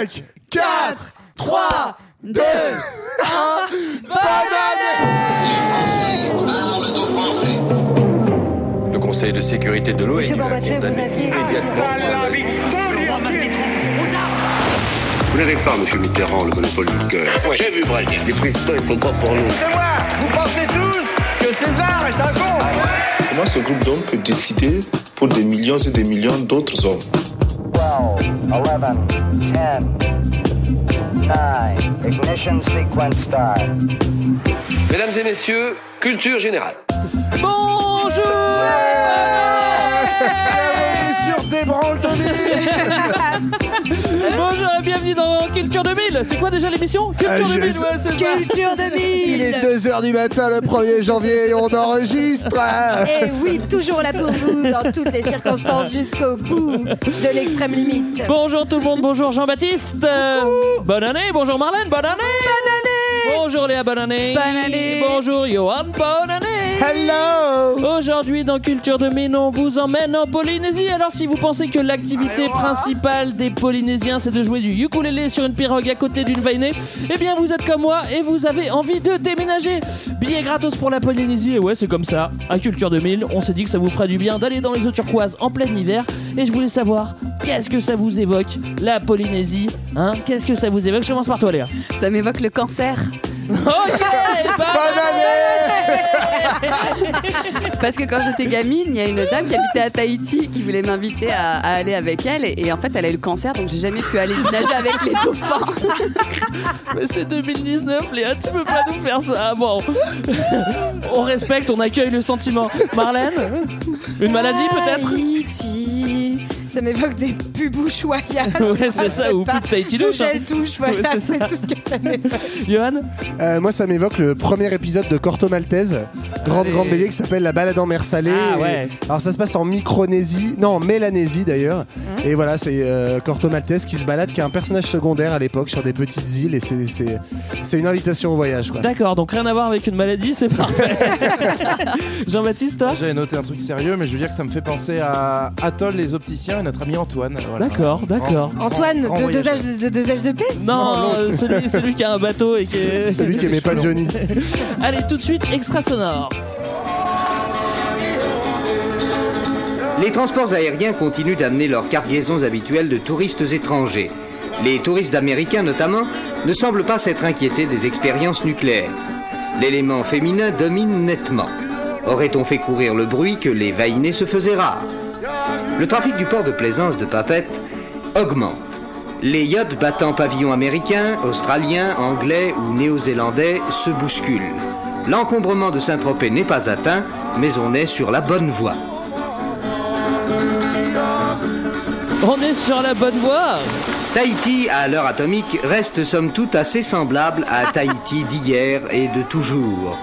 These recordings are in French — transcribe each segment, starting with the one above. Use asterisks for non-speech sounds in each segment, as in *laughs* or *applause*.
5, 4, 3, 2, 1. Bonne Le Conseil de sécurité de l'ONU a condamné immédiatement. Vous n'avez pas, monsieur Mitterrand, le monopole du cœur. J'ai vu Brazil. Les présidents, ils sont pas pour nous. C'est moi Vous pensez tous que César est un con Comment ce groupe d'hommes peut décider pour des millions et des millions d'autres hommes 12, 11, 10, 9, ignition sequence start. Mesdames et messieurs, culture générale. 2000 C'est quoi déjà l'émission? Culture Ah, je 2000, sais. ouais, c'est ça. Culture 2000 Il est 2h du matin le 1er janvier et on enregistre. Et oui, toujours là pour vous, dans toutes les circonstances, jusqu'au bout de l'extrême limite. Bonjour tout le monde, bonjour Jean-Baptiste. Euh, Bonne année, bonjour Marlène, bonne année. Bonne année. Bonjour Léa, bonne année. Bonne année. Bonjour Johan, bonne année Hello Aujourd'hui dans Culture 2000, on vous emmène en Polynésie. Alors si vous pensez que l'activité principale des Polynésiens c'est de jouer du ukulélé sur une pirogue à côté d'une vainée, eh bien vous êtes comme moi et vous avez envie de déménager. Billets gratos pour la Polynésie, et ouais c'est comme ça. À Culture 2000, on s'est dit que ça vous ferait du bien d'aller dans les eaux turquoises en plein hiver. Et je voulais savoir, qu'est-ce que ça vous évoque, la Polynésie Hein? Qu'est-ce que ça vous évoque? Je commence par toi Léa. Ça m'évoque le cancer. Ok, bah, Bonne année Parce que quand j'étais gamine, il y a une dame qui habitait à Tahiti qui voulait m'inviter à, à aller avec elle. Et, et en fait, elle a eu le cancer, donc j'ai jamais pu aller nager avec les dauphins. *laughs* Mais c'est 2019, Léa, tu peux pas nous faire ça. Bon, on respecte, on accueille le sentiment. Marlène, une maladie peut-être? Tahiti. Ça m'évoque des pubs. Ouais, c'est ça, ou pub Tahiti douche, hein. Gel touche, voilà, Ouais, c'est c'est ça. tout ce que ça m'évoque. Johan Euh, Moi ça m'évoque le premier épisode de Corto Maltese, grande Allez. grande BD qui s'appelle La balade en mer salée. Ah, Et- ouais. Alors ça se passe en Micronésie, non en Mélanésie d'ailleurs. Hein Et voilà c'est euh, Corto Maltese qui se balade, qui est un personnage secondaire à l'époque sur des petites îles et c'est- c'est c'est une invitation au voyage quoi. D'accord, donc rien à voir avec une maladie, c'est parfait. *laughs* Jean-Baptiste, toi? J'avais noté un truc sérieux, mais je veux dire que ça me fait penser à Atoll, les opticiens notre ami Antoine. Voilà. D'accord, d'accord. Grand- Antoine, grand de voyageur. dosage de, de dosage de paix? Non, euh, celui, celui qui a un bateau et qui est... Celui qui aimait pas Johnny. *laughs* Allez, tout de suite, extra sonore. Les transports aériens continuent d'amener leurs cargaisons habituelles de touristes étrangers. Les touristes américains notamment ne semblent pas s'être inquiétés des expériences nucléaires. L'élément féminin domine nettement. Aurait-on fait courir le bruit que les vainés se faisaient rares? Le trafic du port de plaisance de Papette augmente. Les yachts battant pavillon américain, australien, anglais ou néo-zélandais se bousculent. L'encombrement de Saint-Tropez n'est pas atteint, mais on est sur la bonne voie. On est sur la bonne voie. Tahiti, à l'heure atomique, reste somme toute assez semblable à Tahiti d'hier et de toujours.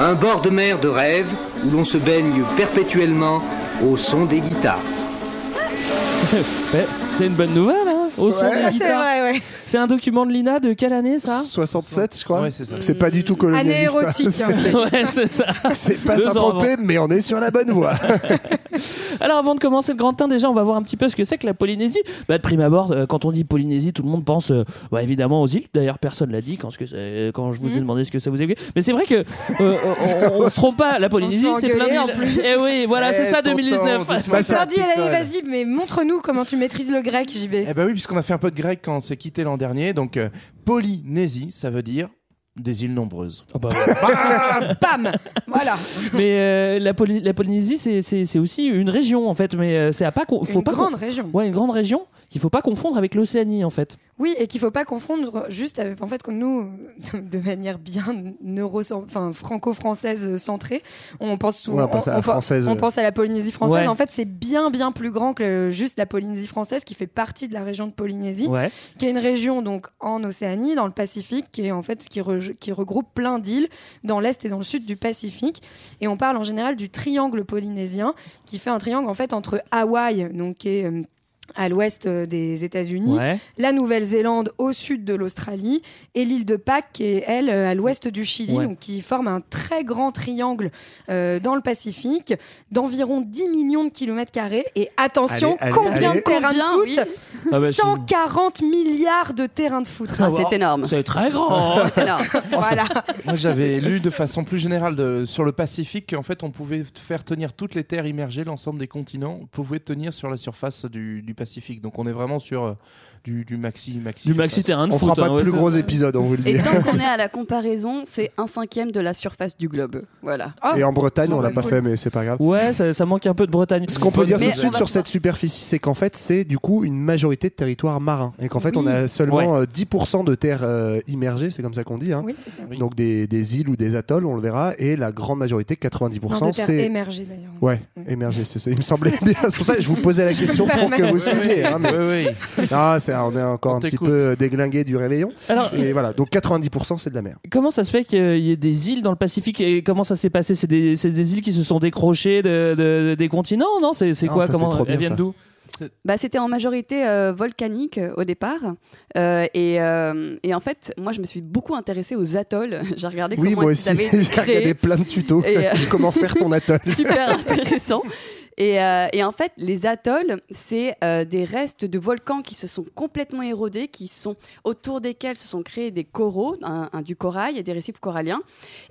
Un bord de mer de rêve où l'on se baigne perpétuellement au son des guitares. *laughs* C'est une bonne nouvelle, Au son Ouais. des Ça, c'est vrai, ouais. C'est un document de Lina de quelle année ça 67 je crois. Ouais, c'est ça. C'est pas du tout Année colonialiste. hein. érotique. hein. *laughs* Ouais, c'est ça. C'est pas Deux ans Saint-Tropez mais on est sur la bonne voie. *laughs* Alors avant de commencer le grand teint, déjà on va voir un petit peu ce que c'est que la Polynésie. Bah, de prime abord, euh, quand on dit Polynésie, tout le monde pense euh, bah, évidemment aux îles. D'ailleurs personne l'a dit quand, ce que c'est- quand je vous ai demandé ce que ça vous évoquait. Mais c'est vrai que euh, *laughs* on, on se trompe pas. La Polynésie, On se fait c'est plein engueuler, en d'îles. Et oui, voilà, c'est Eh, ça tonton, 2019. doucement. Bah, ça- Mardi, allez, Nicole. vas-y, mais montre-nous comment tu maîtrises le grec, JB. Eh ben oui, puisqu'on a fait un peu de grec quand on s'est quitté l'an dernier. Donc, euh, Polynésie, ça veut dire des îles nombreuses. Ah *laughs* bah, Pam Voilà. mais euh, la, Poly- la Polynésie, c'est- aussi une région en fait. Mais euh, c'est à pas. Faut Une pas grande région. Ouais, une grande région qu'il faut pas confondre avec l'Océanie en fait. Oui, et qu'il faut pas confondre juste avec, en fait, comme nous, de, manière bien neuro, enfin, franco-française centrée, on pense souvent, Ouais, on pense à la on- française. on pense à la Polynésie française. Ouais. En fait, c'est bien, bien plus grand que juste la Polynésie française, qui fait partie de la région de Polynésie, Ouais. qui est une région donc en Océanie, dans le Pacifique, qui est en fait qui, re- qui regroupe plein d'îles dans l'est et dans le sud du Pacifique. Et on parle en général du triangle polynésien, qui fait un triangle en fait entre Hawaï, donc qui est euh, à l'ouest euh, des États-Unis, Ouais. la Nouvelle-Zélande au sud de l'Australie et l'île de Pâques qui est elle euh, à l'ouest du Chili, Ouais. donc qui forme un très grand triangle euh, dans le Pacifique d'environ 10 millions de kilomètres carrés. Et attention, Allez, allez, combien allez. de terrains de oui. foot Ah bah, 140 milliards de terrains de foot. Ah, c'est énorme. C'est très grand. *laughs* Énorme. *laughs* voilà. Moi, j'avais lu de façon plus générale de- sur le Pacifique qu'en fait, on pouvait faire tenir toutes les terres immergées, l'ensemble des continents, on pouvait tenir sur la surface du, du Pacifique. Donc, on est vraiment sur euh, du, du maxi, maxi. Du maxi terrain de On foot. fera pas hein, de plus gros épisodes, on vous le dit. Et tant qu'on *laughs* est à la comparaison, c'est un cinquième de la surface du globe. Voilà. Ah, Et en Bretagne, on l'a pas cool. fait, mais c'est pas grave. Ouais, ça, ça manque un peu de Bretagne. Ce qu'on peut dire Mais tout de suite sur pouvoir- cette superficie, c'est qu'en fait, c'est du coup une majorité de territoires marins. Et qu'en fait, on a seulement euh, 10% de terres euh, immergées, c'est comme ça qu'on dit. hein. Oui, c'est ça. Donc des, des îles ou des atolls, on le verra. Et la grande majorité, 90%, Non, de terres c'est. émergées d'ailleurs. Ouais, émergé, c'est ça. Il me semblait *laughs* bien. C'est pour ça que je vous posais la *laughs* question pour que vous hein, mais- Oui, oui. Non, *laughs* c'est- on est encore On un petit t'écoute. peu déglingué du réveillon. Alors, Et voilà, donc 90% c'est de la mer. comment ça se fait qu'il y ait des îles dans le Pacifique et comment ça s'est passé? C'est des, c'est des îles qui se sont décrochées de, de- des continents, non C'est c'est Non, quoi? ça, Comment trop bien, elles viennent ça. d'où? Bah, c'était en majorité euh, volcanique euh, au départ. Euh, et, euh, et en fait, moi, je me suis beaucoup intéressée aux atolls. *laughs* J'ai regardé Oui, comment moi ils aussi, avaient *laughs* j'ai été créés. regardé plein de tutos. Et, euh, Comment faire ton atoll. super intéressant. Et, euh, et en fait, les atolls, c'est euh, des restes de volcans qui se sont complètement érodés, qui sont autour desquels se sont créés des coraux, un- un- du corail et des récifs coralliens.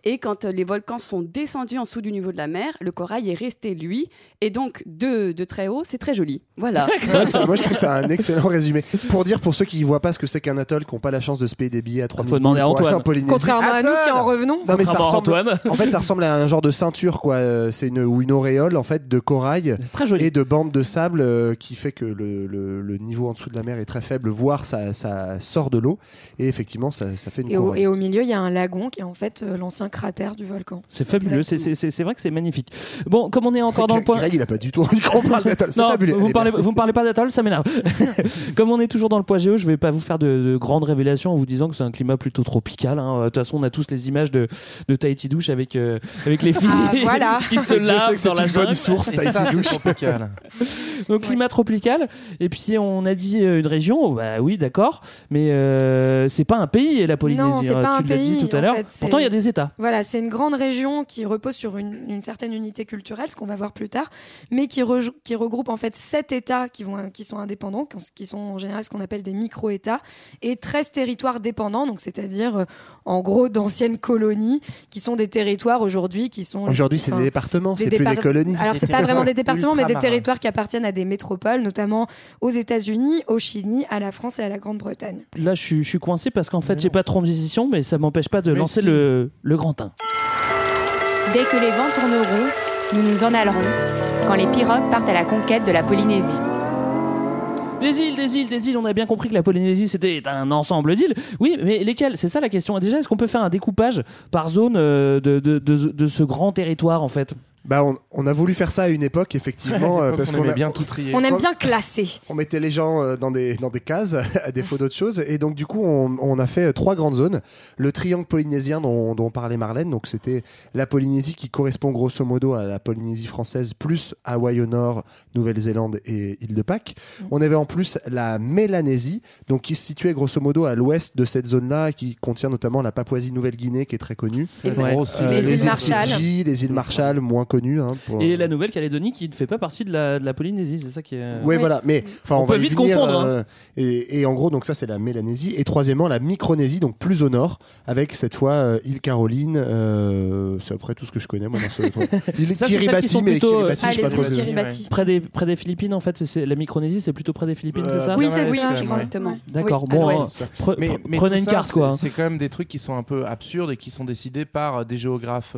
Et quand euh, les volcans sont descendus en dessous du niveau de la mer, le corail est resté lui. Et donc, de, de très haut, c'est très joli. Voilà. *laughs* Ouais, ça- moi je trouve ça un excellent résumé. Pour dire pour ceux qui ne voient pas ce que c'est qu'un atoll, qui n'ont pas la chance de se payer des billets à 3000 Faut demander à Antoine. en Polynésie. Contrairement à nous qui en revenons. Non mais ça Contrairement à ressemble, Antoine. en fait ça ressemble à un genre de ceinture quoi. C'est une ou une auréole en fait de corail C'est très joli. et de bandes de sable euh, qui fait que le, le- le niveau en dessous de la mer est très faible, voire ça, ça sort de l'eau et effectivement ça, ça fait une Et au, et au milieu, il y a un lagon qui est en fait euh, l'ancien cratère du volcan. C'est fabuleux, c'est- c'est c'est- c'est vrai que c'est magnifique. Bon, comme on est encore dans le point. Greg il a pas du tout envie qu'on parle d'atoll. C'est Non, fabuleux. vous me Allez, parlez, merci. vous me parlez pas d'atoll, ça m'énerve. *laughs* Comme on est toujours dans le poids géo, je vais pas vous faire de, de grandes révélations en vous disant que c'est un climat plutôt tropical. hein. De toute façon, on a tous les images de, de Tahiti douche avec, euh, avec les filles Ah, *laughs* voilà. qui se lavent dans la jungle. source, Tahiti c'est douche. tropical. *laughs* Donc climat tropical. Et puis on a dit euh, une région. Bah oui, d'accord. Mais euh, c'est pas un pays la Polynésie. Non, c'est hein. pas tu un l'as dit pays, tout à en l'heure. Pourtant, il y a des États. Voilà, c'est une grande région qui repose sur une, une certaine unité culturelle, ce qu'on va voir plus tard, mais qui, regroupe en fait sept États qui, vont, qui sont indépendants, qui sont en général ce qu'on appelle des micro-États, et 13 territoires dépendants, donc c'est-à-dire euh, en gros d'anciennes colonies, qui sont des territoires aujourd'hui qui sont... Aujourd'hui c'est des départements, c'est plus des colonies. Alors, c'est pas vraiment des départements, mais des territoires qui appartiennent à des métropoles, notamment aux États-Unis, au Chili, à la France et à la Grande-Bretagne. Là, je suis, je suis coincé parce qu'en fait, j'ai pas de transition, mais ça m'empêche pas de Mais lancer si. le, le grand 1. Dès que les vents tourneront, nous nous en allerons, quand les pirogues partent à la conquête de la Polynésie. Des îles, des îles, des îles. On a bien compris que la Polynésie c'était un ensemble d'îles. Oui, mais lesquelles? C'est ça la question. Déjà, est-ce qu'on peut faire un découpage par zone euh, de, de, de- de ce grand territoire en fait? Bah on, on a voulu faire ça à une époque effectivement *laughs* euh, parce on qu'on aimait a- bien tout trier. On aime bien classer. on mettait les gens euh, dans des, dans des cases *laughs* à défaut d'autres choses. Et donc, du coup, on, on a fait euh, trois grandes zones. Le triangle polynésien dont, dont parlait Marlène. Donc, c'était la Polynésie qui correspond grosso modo à la Polynésie française, plus Hawaï au nord, Nouvelle-Zélande et île de Pâques. On avait en plus la Mélanésie, donc qui se situait grosso modo à l'ouest de cette zone-là, qui contient notamment la Papouasie-Nouvelle-Guinée, qui est très connue. Et Ouais. Grosse Euh, Les îles îles Marshall. Fidji, les îles Marshall, moins hein, pour- Et la Nouvelle-Calédonie qui ne fait pas partie de la, de la Polynésie, c'est ça qui est. Ouais, voilà. Mais enfin, On on, va peut vite venir, confondre, hein. euh, et, et en gros, donc ça, c'est la Mélanésie. Et troisièmement, la Micronésie, donc plus au nord, avec cette fois euh, île Caroline. euh, c'est après tout ce que je connais, moi, dans ce. *laughs* Île Kiribati, mais plutôt, Kiribati, Ah, je sais pas les trop Kiribati. Près des, près des Philippines, en fait, c'est- la Micronésie, c'est plutôt près des Philippines, Euh, c'est ça Oui, c'est ça, exactement. D'accord, Oui, bon, pre- Mais, mais prenez une ça, carte, quoi. c'est- quand même des trucs qui sont un peu absurdes et qui sont décidés par des géographes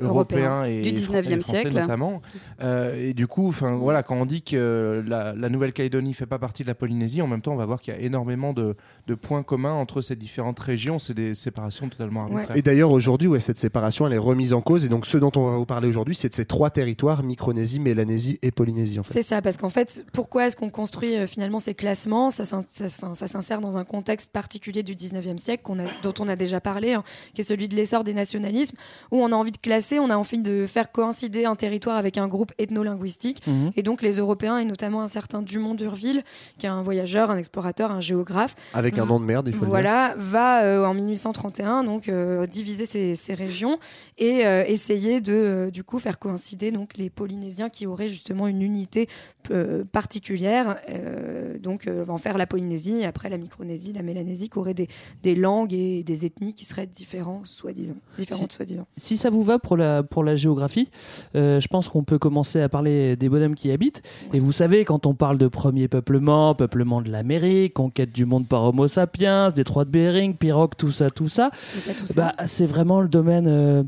Européens. et 19e et français siècle. notamment. Euh, et du coup, enfin voilà, quand on dit que la, la Nouvelle-Calédonie fait pas partie de la Polynésie, en même temps, on va voir qu'il y a énormément de, de points communs entre ces différentes régions. C'est des séparations totalement arbitraires. Et d'ailleurs, aujourd'hui, ouais, cette séparation, elle est remise en cause. Et donc, ce dont on va vous parler aujourd'hui, c'est de ces trois territoires Micronésie, Mélanésie et Polynésie, en fait. C'est ça, parce qu'en fait, pourquoi est-ce qu'on construit euh, finalement ces classements? Ça, ça, ça s'insère dans un contexte particulier du 19e siècle qu'on a- dont on a déjà parlé, hein, qui est celui de l'essor des nationalismes, où on a envie de classer, on a envie de faire co- coïncider un territoire avec un groupe ethno-linguistique. Mhm. Et donc les Européens, et notamment un certain Dumont d'Urville, qui est un voyageur, un explorateur, un géographe, Avec un nom de merde, il faut le dire. voilà, va euh, en 1831 donc euh, diviser ces, ces régions et euh, essayer de euh, du coup faire coïncider donc les Polynésiens qui auraient justement une unité euh, particulière, euh, donc euh, en faire la Polynésie, et après la Micronésie, la Mélanésie, qui auraient des, des langues et des ethnies qui seraient différents, soi-disant, différentes soi-disant. Si ça vous va pour la, pour la géographie, euh, je pense qu'on peut commencer à parler des bonhommes qui y habitent. Et vous savez, quand on parle de premier peuplement, peuplement de l'Amérique, conquête du monde par Homo sapiens, détroit de Bering, pirogue, tout ça, tout ça, Tout ça, tout ça. bah, c'est vraiment le domaine euh,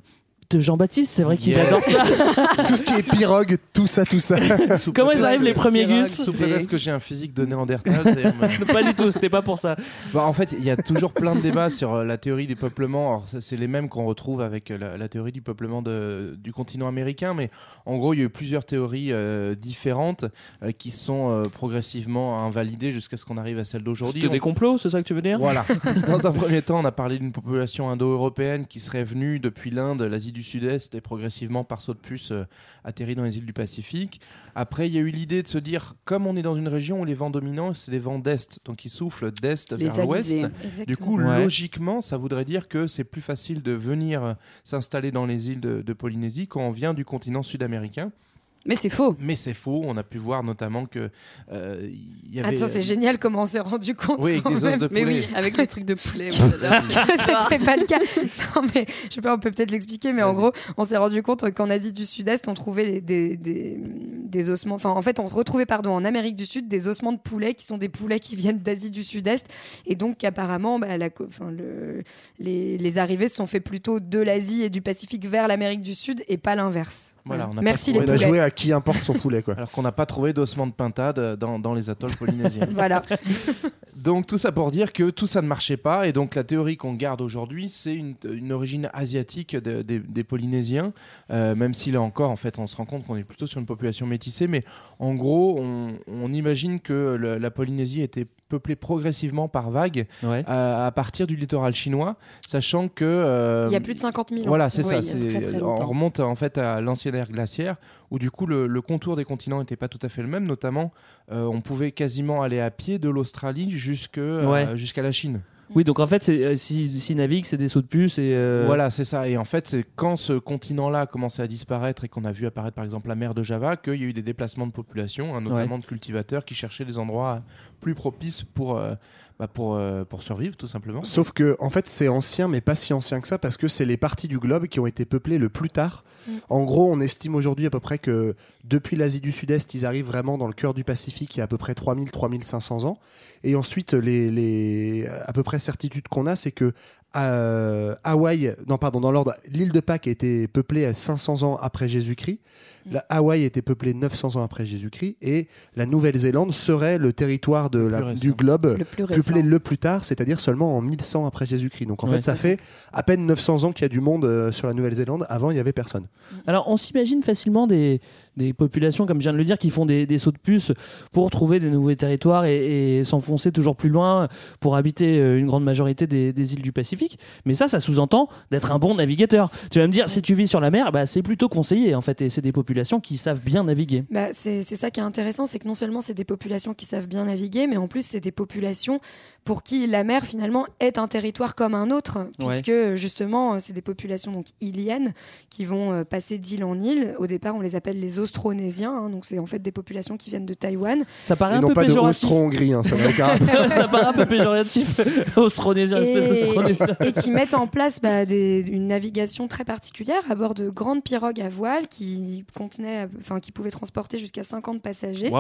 de Jean-Baptiste. C'est vrai qu'il Yes. adore ça. *laughs* tout ce qui est pirogue, tout ça, tout ça. Comment ils arrivent les premiers gus Sous prétexte que j'ai un physique de Néandertal. c'est-à-dire, mais- *laughs* Pas du tout, c'était pas pour ça. Bah, en fait, il y a toujours plein de débats sur euh, la théorie des peuplements. Alors, ça, c'est les mêmes qu'on retrouve avec euh, la, la théorie du peuplement de- du continent américain. Mais en gros, il y a eu plusieurs théories euh, différentes euh, qui sont euh, progressivement invalidées jusqu'à ce qu'on arrive à celle d'aujourd'hui. C'était On- des complots, c'est ça que tu veux dire? Voilà. Dans un premier temps, on a parlé d'une population indo-européenne qui serait venue depuis l'Inde, l'Asie du Sud-Est et progressivement par saut de puce euh, atterri dans les îles du Pacifique. Après, il y a eu l'idée de se dire, comme on est dans une région où les vents dominants, c'est des vents d'Est, donc ils soufflent d'Est vers l'Ouest. Du coup, Ouais. logiquement, ça voudrait dire que c'est plus facile de venir euh, s'installer dans les îles de, de Polynésie quand on vient du continent sud-américain. Mais c'est faux. Mais c'est faux. On a pu voir notamment que euh, il y avait. Attends, c'est génial comment on s'est rendu compte. Oui, avec des os de Mais poulet. oui, avec les trucs de poulet. *laughs* *laughs* c'était pas le cas. Non, mais je sais pas, on peut peut-être l'expliquer, mais en gros, on s'est rendu compte qu'en Asie du Sud-Est, on trouvait les- des, des, des ossements. Enfin, en fait, on retrouvait, pardon, en Amérique du Sud, des ossements de poulet qui sont des poulets qui viennent d'Asie du Sud-Est. Et donc, apparemment, bah, la co- enfin, le, les, les arrivées se sont fait plutôt de l'Asie et du Pacifique vers l'Amérique du Sud et pas l'inverse. Voilà, on Merci pas les On a poulets. Qui importe son poulet, quoi. *laughs* Alors qu'on n'a pas trouvé d'ossements de pintade euh, dans, dans les atolls polynésiens. *laughs* Voilà. *laughs* donc tout ça pour dire que tout ça ne marchait pas et donc la théorie qu'on garde aujourd'hui c'est une, une origine asiatique de- des- des Polynésiens euh, même si là encore en fait on se rend compte qu'on est plutôt sur une population métissée mais en gros on, on imagine que le- la Polynésie était peuplée progressivement par vagues Ouais. à, à partir du littoral chinois sachant que euh, Il y a plus de 50 000 ans. voilà, c'est Oui, ça. on remonte en fait à l'ancienne ère glaciaire, où du coup le, le contour des continents n'était pas tout à fait le même. Notamment, euh, on pouvait quasiment aller à pied de l'Australie jusque euh, Ouais. jusqu'à la Chine. Oui, donc en fait, c'est, euh, si, si navigue, c'est des sauts de puce et. euh, Voilà, c'est ça. Et en fait, c'est quand ce continent-là a commencé à disparaître et qu'on a vu apparaître par exemple la mer de Java, qu'il y a eu des déplacements de population, hein, notamment de cultivateurs qui cherchaient des endroits plus propices pour, euh, bah, pour, euh, pour survivre, tout simplement. Sauf que, en fait, c'est ancien, mais pas si ancien que ça, parce que c'est les parties du globe qui ont été peuplées le plus tard. Mm. En gros, on estime aujourd'hui à peu près que depuis l'Asie du Sud-Est, ils arrivent vraiment dans le cœur du Pacifique il y a à peu près 3000-3500 ans. Et ensuite, les, les à peu près certitudes qu'on a, c'est que euh, Hawaï, non pardon, dans l'ordre, l'île de Pâques a été peuplée à 500 ans après Jésus-Christ. La Hawaï été peuplée 900 ans après Jésus-Christ et la Nouvelle-Zélande serait le territoire de Le la- plus récent. du globe Le plus peuplé le plus tard, c'est-à-dire seulement en 1100 après Jésus-Christ. Donc en Ouais. fait, ça fait à peine 900 ans qu'il y a du monde euh, sur la Nouvelle-Zélande. Avant, il y avait personne. Alors, on s'imagine facilement des, des populations, comme je viens de le dire, qui font des, des sauts de puce pour trouver des nouveaux territoires et, et s'enfoncer toujours plus loin pour habiter euh, une grande majorité des, des îles du Pacifique. Mais ça, ça sous-entend d'être un bon navigateur. Tu vas me dire, si tu vis sur la mer, bah, c'est plutôt conseillé en fait. Et c'est des populations qui savent bien naviguer. Bah, c'est ça qui est intéressant, c'est que non seulement c'est des populations qui savent bien naviguer, mais en plus c'est des populations pour qui la mer finalement est un territoire comme un autre, Ouais. puisque justement c'est des populations donc iliennes qui vont euh, passer d'île en île. Au départ, on les appelle les Austronésiens, hein, donc c'est en fait des populations qui viennent de Taïwan. Ça paraît Et un non peu pas de péjoratif. Austro-Hongrie, hein, ça *laughs* ça paraît un peu péjoratif. *laughs* Austronésien, espèce d'Austronésien. et qui mettent en place bah, des- une navigation très particulière à bord de grandes pirogues à voile qui contenaient, enfin qui pouvaient transporter jusqu'à 50 passagers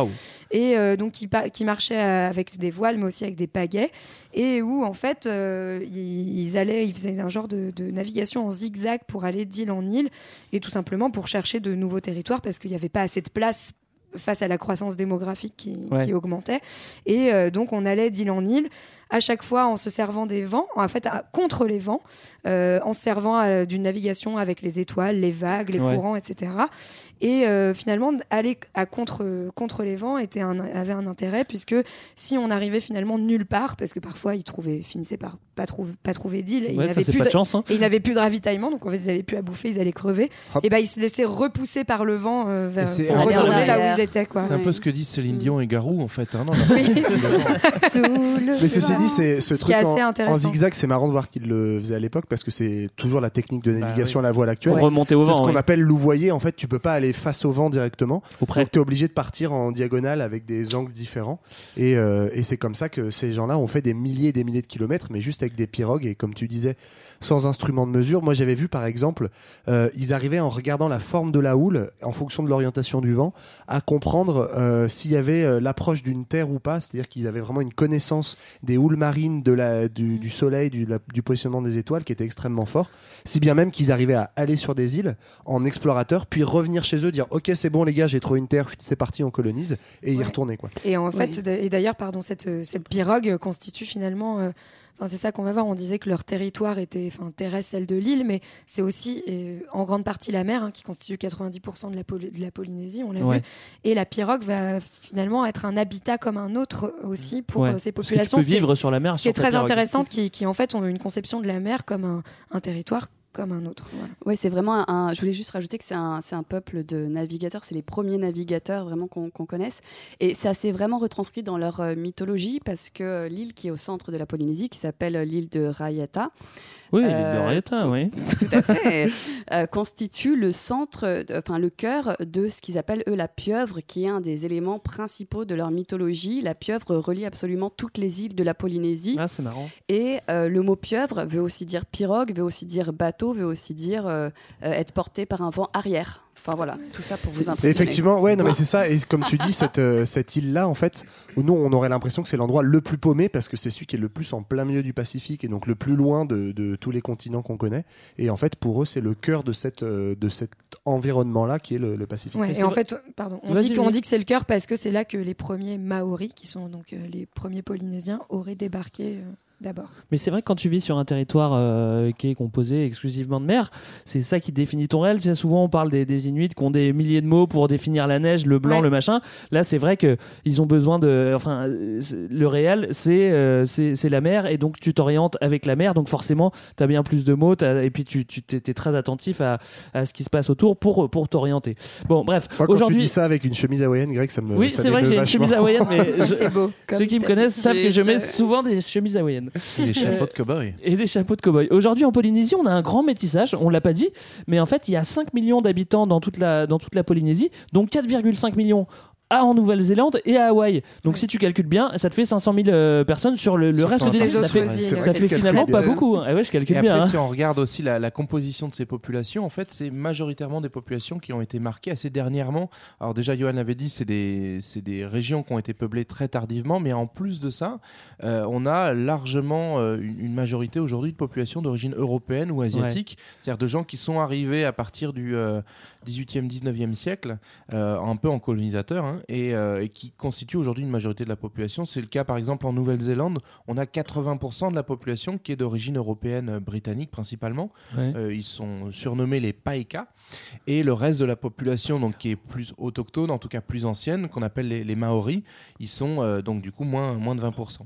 et euh, donc qui, marchaient euh, avec des voiles mais aussi avec des pagaies et où en fait euh, ils, ils allaient, ils faisaient un genre de, de navigation en zigzag pour aller d'île en île et tout simplement pour chercher de nouveaux territoires parce qu'il n'y avait pas assez de place face à la croissance démographique qui, Ouais. qui augmentait et euh, donc on allait d'île en île à chaque fois en se servant des vents, en fait à- contre les vents, euh, en se servant euh, d'une navigation avec les étoiles, les vagues, les Ouais. courants, etc. Et euh, finalement, aller à contre, contre les vents était un, avait un intérêt puisque si on arrivait finalement nulle part, parce que parfois ils trouvaient, finissaient par pas, trouver pas trouver d'île, et ils Ouais, hein. et ils n'avaient plus de ravitaillement, donc en fait ils n'avaient plus à bouffer, ils allaient crever. Hop. Et ben ils se laissaient repousser par le vent euh, vers, pour retourner là où ils étaient. Quoi. C'est un peu ce que disent Céline Dion et Garou en fait. hein, non, Oui. *laughs* Mais ceci dit, c'est ce Ce qui truc est assez en, intéressant. en zigzag, c'est marrant de voir qu'il le faisait à l'époque parce que c'est toujours la technique de navigation oui. à la voile actuelle. Pour remonter au C'est vent, ce qu'on oui. appelle louvoyer. En fait, tu peux pas aller face au vent directement. Donc, tu es obligé de partir en diagonale avec des angles différents. Et, euh, et c'est comme ça que ces gens-là ont fait des milliers et des milliers de kilomètres, mais juste avec des pirogues. Et comme tu disais, sans instrument de mesure. Moi, j'avais vu, par exemple, euh, ils arrivaient en regardant la forme de la houle, en fonction de l'orientation du vent, à comprendre euh, s'il y avait euh, l'approche d'une terre ou pas. C'est-à-dire qu'ils avaient vraiment une connaissance des houles marines, de la, du, du soleil, du, la- du positionnement des étoiles, qui était extrêmement fort. Si bien même qu'ils arrivaient à aller sur des îles en explorateur, puis revenir chez eux, dire Ok, c'est bon, les gars, j'ai trouvé une terre, c'est parti, on colonise, et y retourner. Quoi. Et en fait, et d'ailleurs, pardon, cette, euh, cette pirogue constitue finalement. euh, Enfin, c'est ça qu'on va voir. On disait que leur territoire était enfin, terrestre, celle de l'île, mais c'est aussi euh, en grande partie la mer hein, qui constitue 90% de la, Poly- de la Polynésie, on l'a Ouais. vu. Et la pirogue va finalement être un habitat comme un autre aussi pour Ouais. euh, ces Parce que populations. tu peux ce qui est- vivre sur la mer Ce qui est très intéressant, qui, qui en fait ont une conception de la mer comme un, un territoire comme un autre. Voilà. Oui, c'est vraiment un. Je voulais juste rajouter que c'est un, c'est un peuple de navigateurs. C'est les premiers navigateurs vraiment qu'on connaisse. Et ça s'est vraiment retranscrit dans leur euh, mythologie parce que euh, l'île qui est au centre de la Polynésie, qui s'appelle euh, l'île de Raiata, Oui, l'île de Euh, Raiata, oui. *laughs* tout à fait, euh, constitue le centre, enfin le cœur de ce qu'ils appellent eux la pieuvre, qui est un des éléments principaux de leur mythologie. La pieuvre relie absolument toutes les îles de la Polynésie. Ah, c'est marrant. Et euh, le mot pieuvre veut aussi dire pirogue, veut aussi dire bateau, veut aussi dire euh, euh, être porté par un vent arrière. Enfin voilà, tout ça pour vous impressionner. effectivement, ouais, non, mais c'est ça. Et comme tu dis, cette, euh, cette île-là, en fait, où nous, on aurait l'impression que c'est l'endroit le plus paumé parce que c'est celui qui est le plus en plein milieu du Pacifique et donc le plus loin de, de tous les continents qu'on connaît. Et en fait, pour eux, c'est le cœur de, cette, euh, de cet environnement-là qui est le, le Pacifique. Ouais, Et en vrai- fait, pardon, on dit, qu'on dit que c'est le cœur parce que c'est là que les premiers Maoris, qui sont donc euh, les premiers Polynésiens, auraient débarqué euh, d'abord. Mais c'est vrai que quand tu vis sur un territoire euh, qui est composé exclusivement de mer, c'est ça qui définit ton réel. Tu sais, souvent, on parle des, des Inuits qui ont des milliers de mots pour définir la neige, le blanc, Ouais. le machin. Là, c'est vrai que ils ont besoin de. Enfin, le réel, c'est euh, c'est la mer, et donc tu t'orientes avec la mer. Donc forcément, tu as bien plus de mots, et puis tu tu t'es t'es très attentif à, à ce qui se passe autour pour pour t'orienter. Bon, bref. Moi, quand tu dis ça avec une chemise hawaïenne, Greg, ça me. oui, c'est vrai que j'ai une chemise hawaïenne, *laughs* mais je- c'est beau. ceux qui me connaissent savent que je mets souvent des chemises hawaïennes. Et les chapeaux Euh, de cow-boy. Et des chapeaux de cow-boy. Aujourd'hui, en Polynésie, on a un grand métissage, on l'a pas dit, mais en fait, il y a 5 millions d'habitants dans, toute la- dans toute la Polynésie, donc 4,5 millions à en Nouvelle-Zélande et à Hawaï. Donc si tu calcules bien, ça te fait 500 000 euh, personnes sur le, reste des les îles. Ça fait, ça fait finalement pas beaucoup. hein. Ah ouais, je Et calcule après, bien. hein. si on regarde aussi la, la composition de ces populations, en fait, c'est majoritairement des populations qui ont été marquées assez dernièrement. Alors déjà, Johan l'avait dit, c'est des, c'est des régions qui ont été peuplées très tardivement, mais en plus de ça, euh, on a largement euh, une, une majorité aujourd'hui de populations d'origine européenne ou asiatique, c'est-à-dire de gens qui sont arrivés à partir du euh, 18e, 19e siècle, euh, un peu en colonisateur, hein, et, euh, et qui constituent aujourd'hui une majorité de la population. C'est le cas par exemple en Nouvelle-Zélande, on a 80% de la population qui est d'origine européenne, euh, britannique principalement. Ouais. Euh, ils sont surnommés les Païka. Et le reste de la population, donc, qui est plus autochtone, en tout cas plus ancienne, qu'on appelle les, les Maoris, ils sont donc du coup moins, moins de 20%.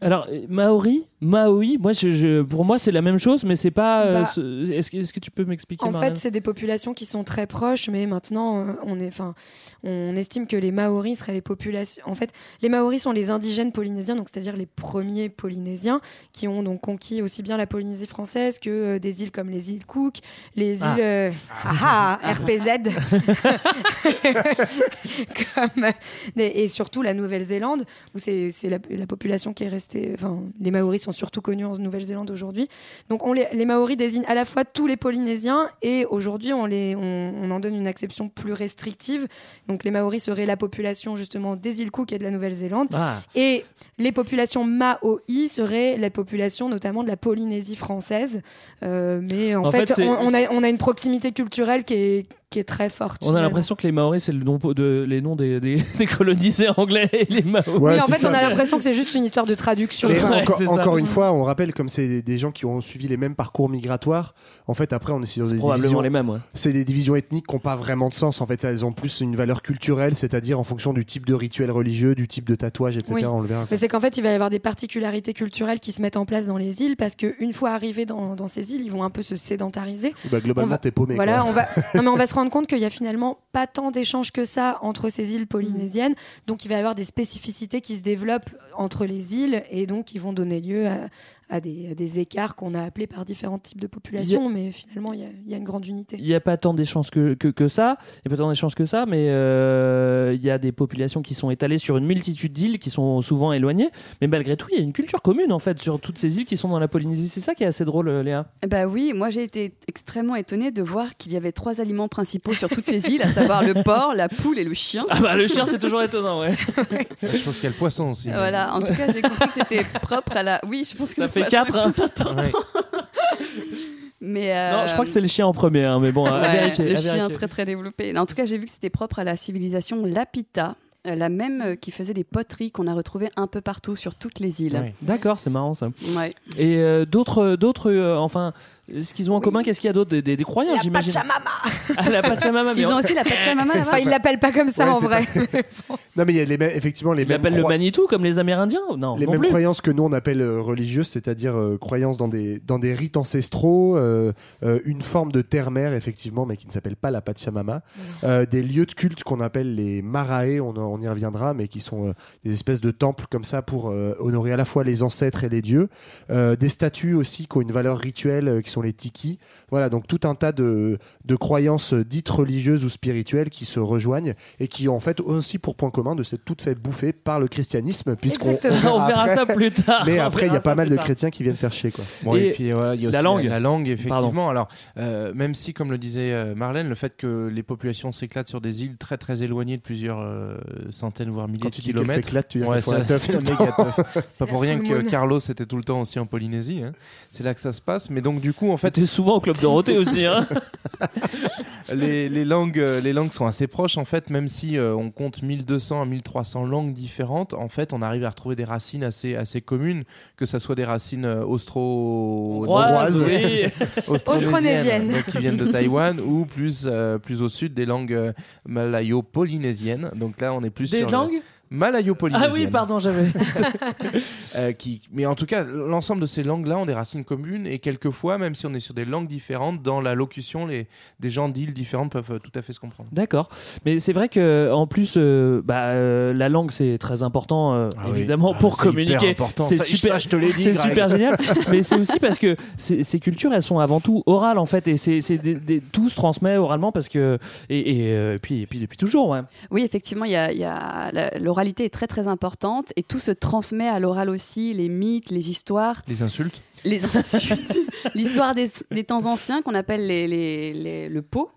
Alors, euh, Maori, Maoi, moi, je, je- pour moi, c'est la même chose, mais c'est pas. euh, Bah, ce- Est-ce que, est-ce que tu peux m'expliquer En Marianne fait, c'est des populations qui sont très proches, mais maintenant, euh, on, est, enfin, on estime que les Maoris seraient les populations. En fait, les Maoris sont les indigènes polynésiens, donc c'est-à-dire les premiers Polynésiens qui ont donc conquis aussi bien la Polynésie française que euh, des îles comme les îles Cook, les Ah. îles euh, *laughs* ah, ah, RPZ, *laughs* comme, et et surtout la Nouvelle-Zélande, où c'est c'est la, la population qui est restée. Enfin, les Maoris sont surtout connus en Nouvelle-Zélande aujourd'hui. Donc on les, les Maoris désignent à la fois tous les Polynésiens et aujourd'hui on, les, on, on en donne une acception plus restrictive. Donc les Maoris seraient la population justement des îles Cook et de la Nouvelle-Zélande. Ah, Et les populations Maoi seraient la population notamment de la Polynésie française. Euh, mais en, En fait, fait, c'est- on, on a, on a une proximité culturelle qui est qui est très forte. On a l'impression que les Maoris, c'est le nom de, les noms des, des, *laughs* des colonisés anglais et les Maoris. Ouais, oui, en fait, ça. on a l'impression que c'est juste une histoire de traduction. Mais *laughs* Ouais, encore, une fois, on rappelle comme c'est des- des gens qui ont suivi les mêmes parcours migratoires. En fait, après, on est sur des Probablement divisions. les mêmes, ouais. C'est des divisions ethniques qui n'ont pas vraiment de sens. En fait, elles ont plus une valeur culturelle, c'est-à-dire en fonction du type de rituel religieux, du type de tatouage, etc. Oui. On le verra. Mais c'est qu'en fait, il va y avoir des particularités culturelles qui se mettent en place dans les îles parce qu'une fois arrivés dans, dans ces îles, ils vont un peu se sédentariser. Bah, globalement, t'es paumé. Voilà, quoi. on va, non, mais on va *laughs* se rendre compte qu'il y a finalement pas tant d'échanges que ça entre ces îles polynésiennes. Donc, il va y avoir des spécificités qui se développent entre les îles et donc qui vont donner lieu à, à des, à des écarts qu'on a appelés par différents types de populations. Mais finalement, il y a, il y a une grande unité. Il n'y a pas tant d'échanges que, que, que ça, il n'y a pas tant d'échanges que ça, mais euh, il y a des populations qui sont étalées sur une multitude d'îles qui sont souvent éloignées. Mais malgré tout, il y a une culture commune en fait sur toutes ces îles qui sont dans la Polynésie. C'est ça qui est assez drôle, euh, Léa. Bah oui, moi j'ai été extrêmement étonnée de voir qu'il y avait trois aliments principaux sur toutes ces îles, à savoir le porc, la poule et le chien. Ah bah le chien, c'est toujours étonnant, ouais. *laughs* Je pense qu'il y a le poisson aussi. Voilà, en tout cas j'ai compris que c'était propre à la. Oui, je pense que Ça fait poisson quatre, hein. Ouais. *laughs* Mais euh, Non, je crois que c'est le chien en premier, hein, mais bon, à ouais, vérifier. le à chien vérifier. très très développé. En tout cas, j'ai vu que c'était propre à la civilisation Lapita, euh, la même euh, qui faisait des poteries qu'on a retrouvées un peu partout sur toutes les îles. Ouais. D'accord, c'est marrant ça. Ouais. Et euh, d'autres, d'autres, euh, enfin, ce qu'ils ont en commun, qu'est-ce qu'il y a d'autre des, des, des croyances, La j'imagine. Pachamama Ah, la Pachamama, mais Ils on- ont aussi la Pachamama. là-bas *laughs* Enfin, ils l'appellent pas comme ça Ouais, en vrai. *laughs* Non, mais il y a les mêmes, effectivement les Ils mêmes, l'appellent le Manitou comme les Amérindiens Non, les non mêmes plus. croyances que nous on appelle euh, religieuses, c'est-à-dire euh, croyances dans des, dans des rites ancestraux, euh, euh, une forme de terre-mère, effectivement, mais qui ne s'appelle pas la Pachamama, euh, des lieux de culte qu'on appelle les marae, on, on y reviendra, mais qui sont euh, des espèces de temples comme ça pour euh, honorer à la fois les ancêtres et les dieux, Euh, des statues aussi qui ont une valeur rituelle, euh, qui sont les tikis. Voilà, donc tout un tas de, de croyances dites religieuses ou spirituelles qui se rejoignent et qui ont en fait aussi pour point commun de s'être toutes fait bouffer par le christianisme, puisqu'on Exactement. On verra après- ça plus tard. mais après, il y a pas mal de chrétiens qui viennent faire chier, quoi. Bon, Et et, puis y a la langue. La, langue, effectivement. Alors, euh, même si, comme le disait euh, Marlène, le fait que les populations s'éclatent sur des îles très très éloignées de plusieurs euh, centaines voire milliers Quand de tu dis qu'elles kilomètres. s'éclatent, tu Ouais, teuf tout méga teuf. *laughs* Pas pour rien que. Carlos était tout le temps aussi en Polynésie. hein. C'est là que ça se passe. Mais donc, du coup, en fait, T'es souvent au club *laughs* Dorothée aussi, hein. *laughs* les, les langues, euh, les langues sont assez proches en fait, même si euh, on compte 1200 à 1300 langues différentes. En fait, on arrive à retrouver des racines assez, assez communes, que ce soit des racines euh, austro Hongroise, oui. *laughs* Austronésiennes. donc qui viennent de Taïwan, ou plus, euh, plus au sud des langues malayo-polynésiennes. Donc là, on est plus Des sur le- langues? Malayo-polynésiennes. Ah oui, pardon, j'avais. *laughs* Euh, qui... Mais en tout cas, l'ensemble de ces langues-là ont des racines communes et quelquefois, même si on est sur des langues différentes, dans la locution, les... des gens d'îles différentes peuvent euh, tout à fait se comprendre. D'accord. Mais c'est vrai que en plus, euh, bah, euh, la langue c'est très important euh, Ah oui. évidemment Ah, pour hyper communiquer. C'est super. ça, je te l'ai dit, C'est super génial. *laughs* Mais c'est aussi parce que ces, cultures elles sont avant tout orales en fait et c'est c'est des, des- tout se transmet oralement parce que et, et, puis et puis depuis toujours ouais. Oui, effectivement, il y a, il y a- la- l'oralité est très très importante et tout se transmet à l'oral aussi, les mythes, les histoires, Les insultes les insultes, *laughs* l'histoire des, des temps anciens qu'on appelle les, les- les- le pot.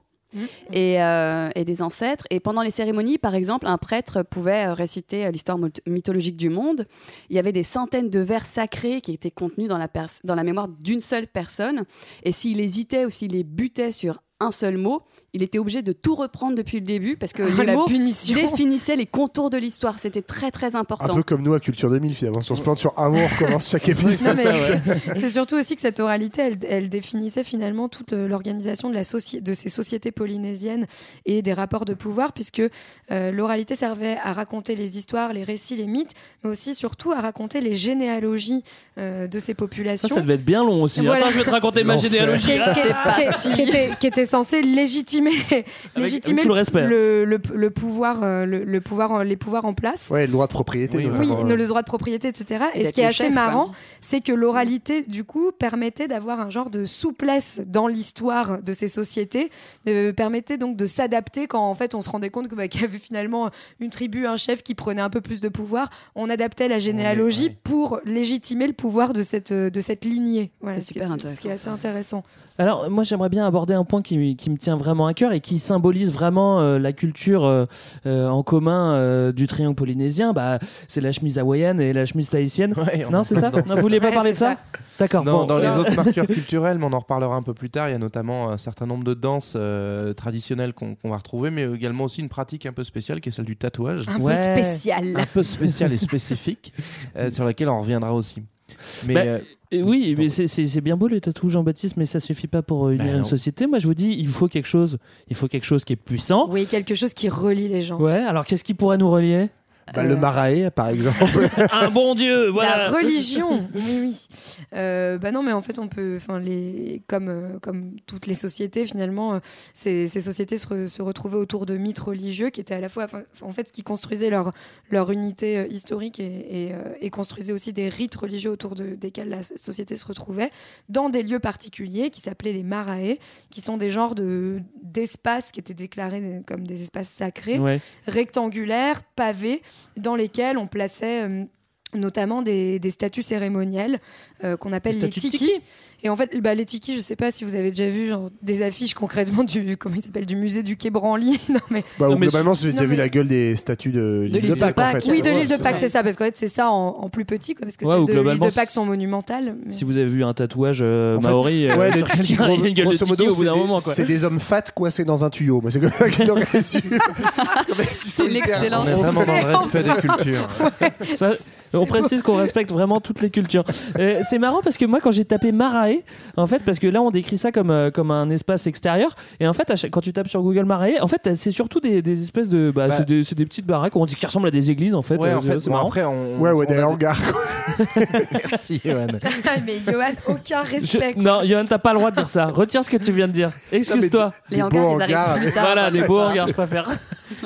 Et, euh, et des ancêtres. Et pendant les cérémonies, par exemple, un prêtre pouvait euh, réciter euh, l'histoire myth- mythologique du monde. Il y avait des centaines de vers sacrés qui étaient contenus dans la, dans la mémoire d'une seule personne. Et s'il hésitait ou s'il les butait sur un seul mot, il était obligé de tout reprendre depuis le début parce que les la mots punition. définissaient les contours de l'histoire. C'était très très Un important. peu comme nous à Culture 2000, finalement. Si on se plante sur un mot, on recommence chaque épisode. *laughs* C'est surtout aussi que cette oralité, elle, elle définissait finalement toute l'organisation de, la soci- de ces sociétés polynésiennes et des rapports de pouvoir, puisque euh, l'oralité servait à raconter les histoires, les récits, les mythes, mais aussi surtout à raconter les généalogies euh, de ces populations. ça devait être bien long aussi. Voilà. Attends, je vais te raconter ma généalogie. qui, était, qui était censé légitimer, *laughs* légitimer tout le respect. le, le- le pouvoir, euh, le, le pouvoir, les pouvoirs en place. Ouais, le droit de propriété. Oui, euh, le droit de propriété, etc. Et Et, ce qui est assez chef, marrant, c'est que l'oralité, du coup, permettait d'avoir un genre de souplesse dans l'histoire de ces sociétés, euh, permettait donc de s'adapter quand en fait on se rendait compte que, bah, *laughs* qu'il y avait finalement une tribu, un chef qui prenait un peu plus de pouvoir. On adaptait la généalogie pour légitimer le pouvoir de cette, de cette lignée. Voilà, C'est ce qui super intéressant. Ce qui est assez intéressant. Alors, moi, j'aimerais bien aborder un point qui, qui me tient vraiment à cœur et qui symbolise vraiment euh, la culture euh, euh, en commun euh, du triangle polynésien. Bah, c'est la chemise hawaïenne et la chemise tahitienne. Ouais, on- Non, c'est ça Non, Vous voulez pas Ouais, parler de ça, D'accord. Dans, bon, dans les autres marqueurs *laughs* culturels, mais on en reparlera un peu plus tard, il y a notamment un certain nombre de danses euh, traditionnelles qu'on va retrouver, mais également aussi une pratique un peu spéciale qui est celle du tatouage. Un Ouais. peu spécial. Un peu spéciale et spécifique, euh, sur laquelle on reviendra aussi. Mais Bah, euh, Et oui, mais c'est- bien beau les tatous, Jean-Baptiste, mais ça suffit pas pour euh, unir Bah une non. société. Moi, je vous dis, il faut quelque chose. Il faut quelque chose qui est puissant. Oui, quelque chose qui relie les gens. Ouais. Alors, qu'est-ce qui pourrait nous relier? Bah, Le Marae, par exemple. *laughs* Un bon Dieu, voilà. La religion, *laughs* oui, oui. Euh, bah non, mais en fait, on peut, enfin, les, comme, euh, comme toutes les sociétés, finalement, euh, ces, ces sociétés se, re- se retrouvaient autour de mythes religieux qui étaient à la fois, en fait, ce qui construisait leur, leur unité euh, historique et, et, euh, et construisait aussi des rites religieux autour de, desquels la so- société se retrouvait, dans des lieux particuliers qui s'appelaient les marae, qui sont des genres de, d'espaces qui étaient déclarés comme des espaces sacrés Ouais. rectangulaires, pavés, dans lesquels on plaçait euh, notamment des, des statues cérémonielles euh, qu'on appelle les de tiki. Et en fait, bah, les tiki, je sais pas si vous avez déjà vu genre, des affiches concrètement du *laughs* comment il s'appelle du musée du Quai Branly. *laughs* non mais Bah, Non, mais globalement, j'ai déjà vu mais- la gueule des statues de l'île de, de Pâques, en Pâques. fait. oui, de l'île de c'est Pâques, ça. c'est ça, parce qu'en fait c'est ça en, en plus petit, quoi, parce que Ouais, celle ou de l'île de Pâques sont monumentales. mais- Si vous avez vu un tatouage euh, En fait, maori, euh, Ouais, *laughs* une gueule de modo, au bout c'est d'un des, moment, c'est des hommes fat coincés dans un tuyau. Moi, c'est comme ça que je l'aurais su. Parce qu'en fait, ils sont C'est l'excellent. on est vraiment dans le respect des cultures. Ça, on précise qu'on respecte vraiment toutes les cultures. Euh, c'est marrant parce que moi, quand j'ai tapé Marae, en fait, parce que là, on décrit ça comme, euh, comme un espace extérieur, et en fait, à chaque- quand tu tapes sur Google Marae, en fait, c'est surtout des, des espèces de. Bah, Bah. c'est des, c'est des petites baraques on dit qui ressemblent à des églises, en fait. Ouais, Euh, en fait, c'est bon, marrant. après, on, Ouais, ouais, on des a hangars. Merci, Johan. *laughs* mais Johan, aucun Je- respect. quoi. non, Johan, t'as pas le droit de dire ça. Retire ce que tu viens de dire. Excuse-toi. Les Des hangars, beaux ils arrivent plus tard. Voilà, des beaux hangars, je préfère.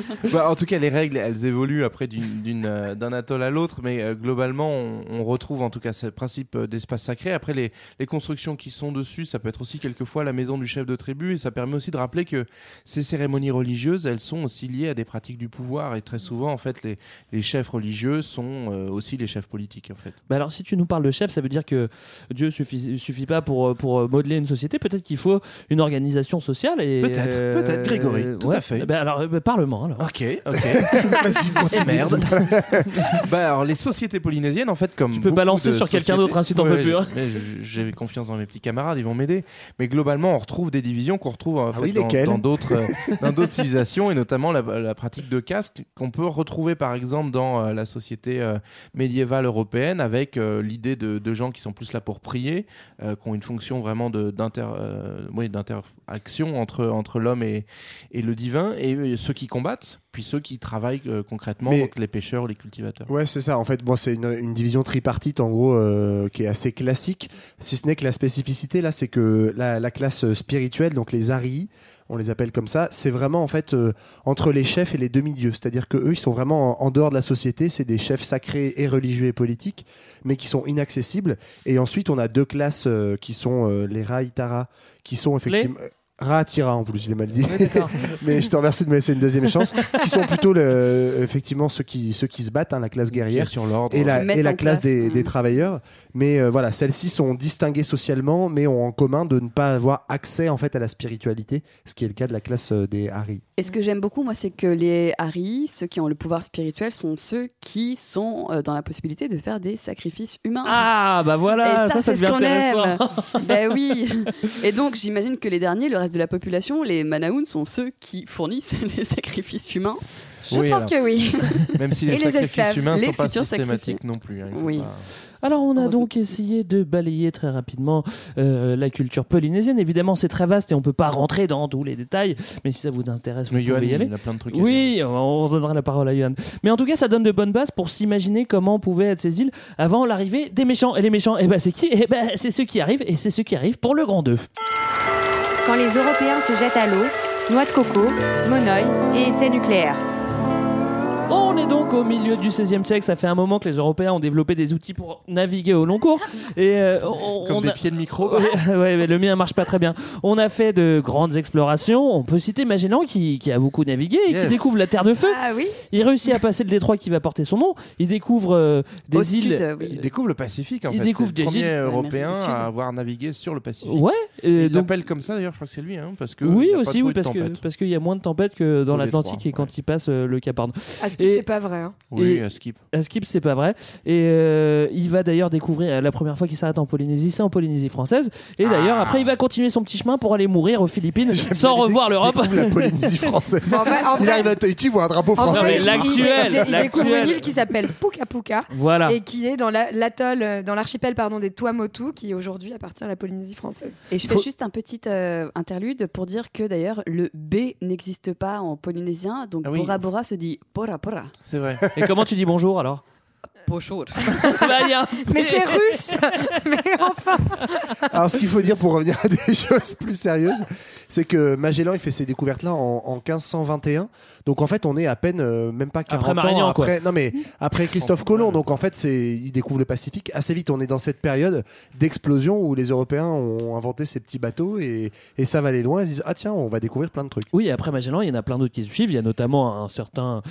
*laughs* Bah, en tout cas, les règles, elles évoluent après euh, d'un atoll à l'autre, mais euh, globalement, on, on retrouve en tout cas ce principe euh, d'espace sacré. Après, les, les constructions qui sont dessus, ça peut être aussi quelquefois la maison du chef de tribu, et ça permet aussi de rappeler que ces cérémonies religieuses, elles sont aussi liées à des pratiques du pouvoir, et très souvent, en fait, les, les chefs religieux sont euh, aussi les chefs politiques, en fait. Bah alors, si tu nous parles de chef, ça veut dire que Dieu suffit, suffit pas pour, pour modeler une société. Peut-être qu'il faut une organisation sociale. Peut-être, euh, peut-être, Grégory, tout à fait. Bah alors, euh, alors. Ok, ok. *laughs* Vas-y, continue. merde. *laughs* bah alors les sociétés polynésiennes en fait comme Tu peux balancer sur quelqu'un d'autre, hein, si t'en Ouais, peux plus, hein. J'ai confiance dans mes petits camarades, ils vont m'aider. Mais globalement, on retrouve des divisions qu'on retrouve en fait, Ah oui, dans- lesquelles dans d'autres euh, dans d'autres civilisations et notamment la, la pratique de caste qu'on peut retrouver par exemple dans euh, la société euh, médiévale européenne avec l'idée de, de gens qui sont plus là pour prier, qui ont une fonction vraiment de- d'inter euh, oui, d'interaction entre entre l'homme et, et le divin et ceux qui combattent puis ceux qui travaillent euh, concrètement Mais- donc les pêcheurs ou les cultivateurs. Ouais, c'est ça. En fait, bon, c'est une, une division tripartite, en gros, euh, qui est assez classique. Si ce n'est que la spécificité, là, c'est que la, la classe spirituelle, donc les Arii, on les appelle comme ça, c'est vraiment, en fait, euh, entre les chefs et les demi-dieux. C'est-à-dire que eux, ils sont vraiment en, en dehors de la société. C'est des chefs sacrés et religieux et politiques, mais qui sont inaccessibles. Et ensuite, on a deux classes euh, qui sont euh, les Raitara, qui sont effectivement. Raatira en plus, je l'ai mal dit. *laughs* Mais je te remercie de me laisser une deuxième chance. qui sont plutôt le, effectivement ceux qui, ceux qui se battent, hein, la classe guerrière. sur l'ordre. Et la, et classe des, des Mm. travailleurs. Mais euh, voilà, celles-ci sont distinguées socialement, mais ont en commun de ne pas avoir accès en fait à la spiritualité, ce qui est le cas de la classe euh, des Hari. Et ce que j'aime beaucoup, moi, c'est que les Haris, ceux qui ont le pouvoir spirituel, sont ceux qui sont euh, dans la possibilité de faire des sacrifices humains. Ah, bah voilà, Et ça, ça, c'est devient intéressant. aime. *laughs* ben oui. Et donc, j'imagine que les derniers, le reste de la population, les Manaouns, sont ceux qui fournissent *laughs* les sacrifices humains. Je Oui, pense alors. que oui. Même si *laughs* Et les les sacrifices esclaves. humains ne sont pas systématiques sacrifiés. non plus. hein, Oui. pas- Alors, on a donc essayé de balayer très rapidement euh, la culture polynésienne. Évidemment, c'est très vaste et on peut pas rentrer dans tous les détails, mais si ça vous intéresse, vous Mais pouvez y aller. il a plein de trucs. à Oui, on donnera la parole à Yohan. Mais en tout cas, ça donne de bonnes bases pour s'imaginer comment pouvaient être ces îles avant l'arrivée des méchants. Et les méchants, eh ben, c'est qui? Eh ben, c'est ceux qui arrivent, et c'est ceux qui arrivent pour le grand 2. Quand les Européens se jettent à l'eau, noix de coco, monoeil et essais nucléaires. On est donc au milieu du XVIe siècle. Ça fait un moment que les Européens ont développé des outils pour naviguer au long cours. Et euh, on, Comme on des a- pieds de micro. Ouais, *laughs* ouais, mais le mien marche pas très bien. On a fait de grandes explorations. On peut citer Magellan qui, qui a beaucoup navigué et qui découvre la Terre de Feu. Ah oui. Il réussit à passer le détroit qui va porter son nom. Il découvre euh, des Au îles. sud, euh, oui. Il découvre le Pacifique en Il fait. découvre C'est le des premier îles européen à avoir navigué sur le Pacifique. Ouais. et il donc- l'appelle comme ça d'ailleurs, je crois que c'est lui, hein, parce que oui a aussi, oui, parce que parce qu'il y a moins de tempêtes que dans l'Atlantique et quand il passe euh, le Cap Horn. Et- c'est pas vrai. Hein. Oui, à skip. À Skip, c'est pas vrai. Et euh, il va d'ailleurs découvrir euh, la première fois qu'il s'arrête en Polynésie, c'est en Polynésie française. Et d'ailleurs, après, il va continuer son petit chemin pour aller mourir aux Philippines *laughs* sans revoir l'Europe. La Polynésie *laughs* française. Bon, en fait- en il vrai- arrive à Tahiti, voit un drapeau français. vrai, il- l'actuel, il, il- il découvre une île qui s'appelle Puka Puka Voilà. et qui est dans la- l'atoll, euh, dans l'archipel pardon des Tuamotu, qui aujourd'hui appartient à la Polynésie française. Et je fais Faut- juste un petit euh, interlude pour dire que d'ailleurs le B n'existe pas en polynésien, donc Ah oui. Bora Bora se dit Bora Bora. C'est vrai. Et comment tu dis bonjour alors? Un- *laughs* Mais c'est russe *laughs* Mais enfin Alors, ce qu'il faut dire pour revenir à des *laughs* choses plus sérieuses, c'est que Magellan, il fait ses découvertes-là en, en 1521. Donc, en fait, on est à peine, euh, même pas 40 Après ans Marignan, après. Non, mais après Christophe Colomb. Donc, en fait, c'est, il découvre le Pacifique assez vite. On est dans cette période d'explosion où les Européens ont inventé ces petits bateaux et, et ça va aller loin. Ils se disent, ah tiens, on va découvrir plein de trucs. Oui, après Magellan, il y en a plein d'autres qui suivent. Il y a notamment un certain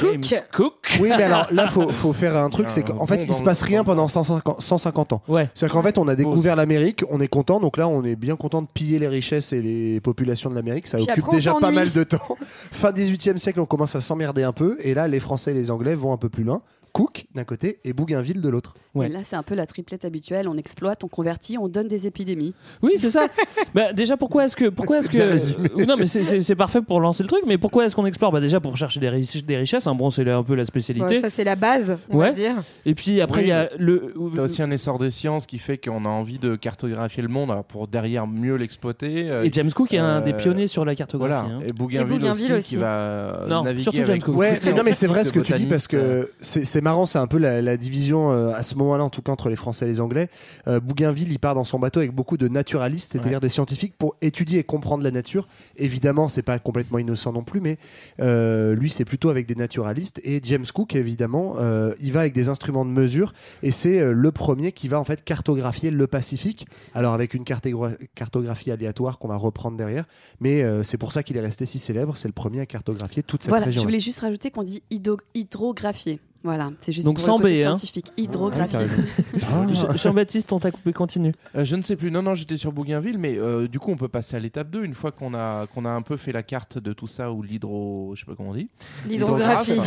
James Cook. Oui, mais alors là, faut, faut faire un truc, c'est qu'en fait, il se passe rien pendant 150, 150 ans. Ouais. C'est-à-dire qu'en fait, on a découvert l'Amérique, on est content, donc là, on est bien content de piller les richesses et les populations de l'Amérique. Ça Puis occupe après, déjà pas mal de temps. *laughs* Fin 18e siècle, on commence à s'emmerder un peu, et là, les Français et les Anglais vont un peu plus loin. Cook d'un côté et Bougainville de l'autre. Ouais. Et là, c'est un peu la triplette habituelle. On exploite, on convertit, on donne des épidémies. Oui, c'est ça. *laughs* bah, déjà, pourquoi est-ce que. Pourquoi est-ce que. Euh, non, mais c'est- parfait pour lancer le truc, mais pourquoi est-ce qu'on explore? Bah, Déjà pour chercher des, riches- des richesses, hein, bon, c'est un peu la spécialité. Ça, c'est la base, on Ouais. va dire. Et puis après, il Oui. y a le. T'as aussi un essor des sciences qui fait qu'on a envie de cartographier le monde alors pour derrière mieux l'exploiter. euh, Et James Cook est un euh, des pionniers sur la cartographie. Voilà. hein. Et Bougainville, Et Bougainville aussi, aussi. qui va euh, Non, naviguer surtout James avec Cook. Non, mais c'est vrai ce que tu dis parce que c'est marrant, c'est un peu la, division euh, à ce moment-là, en tout cas entre les Français et les Anglais. Euh, Bougainville, il part dans son bateau avec beaucoup de naturalistes, c'est-à-dire des scientifiques pour étudier et comprendre la nature. Évidemment, c'est pas complètement innocent non plus, mais euh, lui, c'est plutôt avec des naturalistes. Et James Cook, évidemment, euh, il va avec des instruments de mesure et c'est le premier qui va en fait cartographier le Pacifique. Alors avec une cartogra- cartographie aléatoire qu'on va reprendre derrière, mais c'est pour ça qu'il est resté si célèbre. C'est le premier à cartographier toute cette Voilà, région. je voulais juste rajouter qu'on dit hydro- hydrographier. Voilà, c'est juste Donc pour sans le côté B, hein. scientifique. Hydrographier. *laughs* Jean- Jean-Baptiste, on t'a coupé, continue. Euh, je ne sais plus. Non, non, j'étais sur Bougainville, mais euh, du coup, on peut passer à l'étape 2 une fois qu'on a, qu'on a un peu fait la carte de tout ça ou l'hydro. Je sais pas comment on dit. L'hydrographie.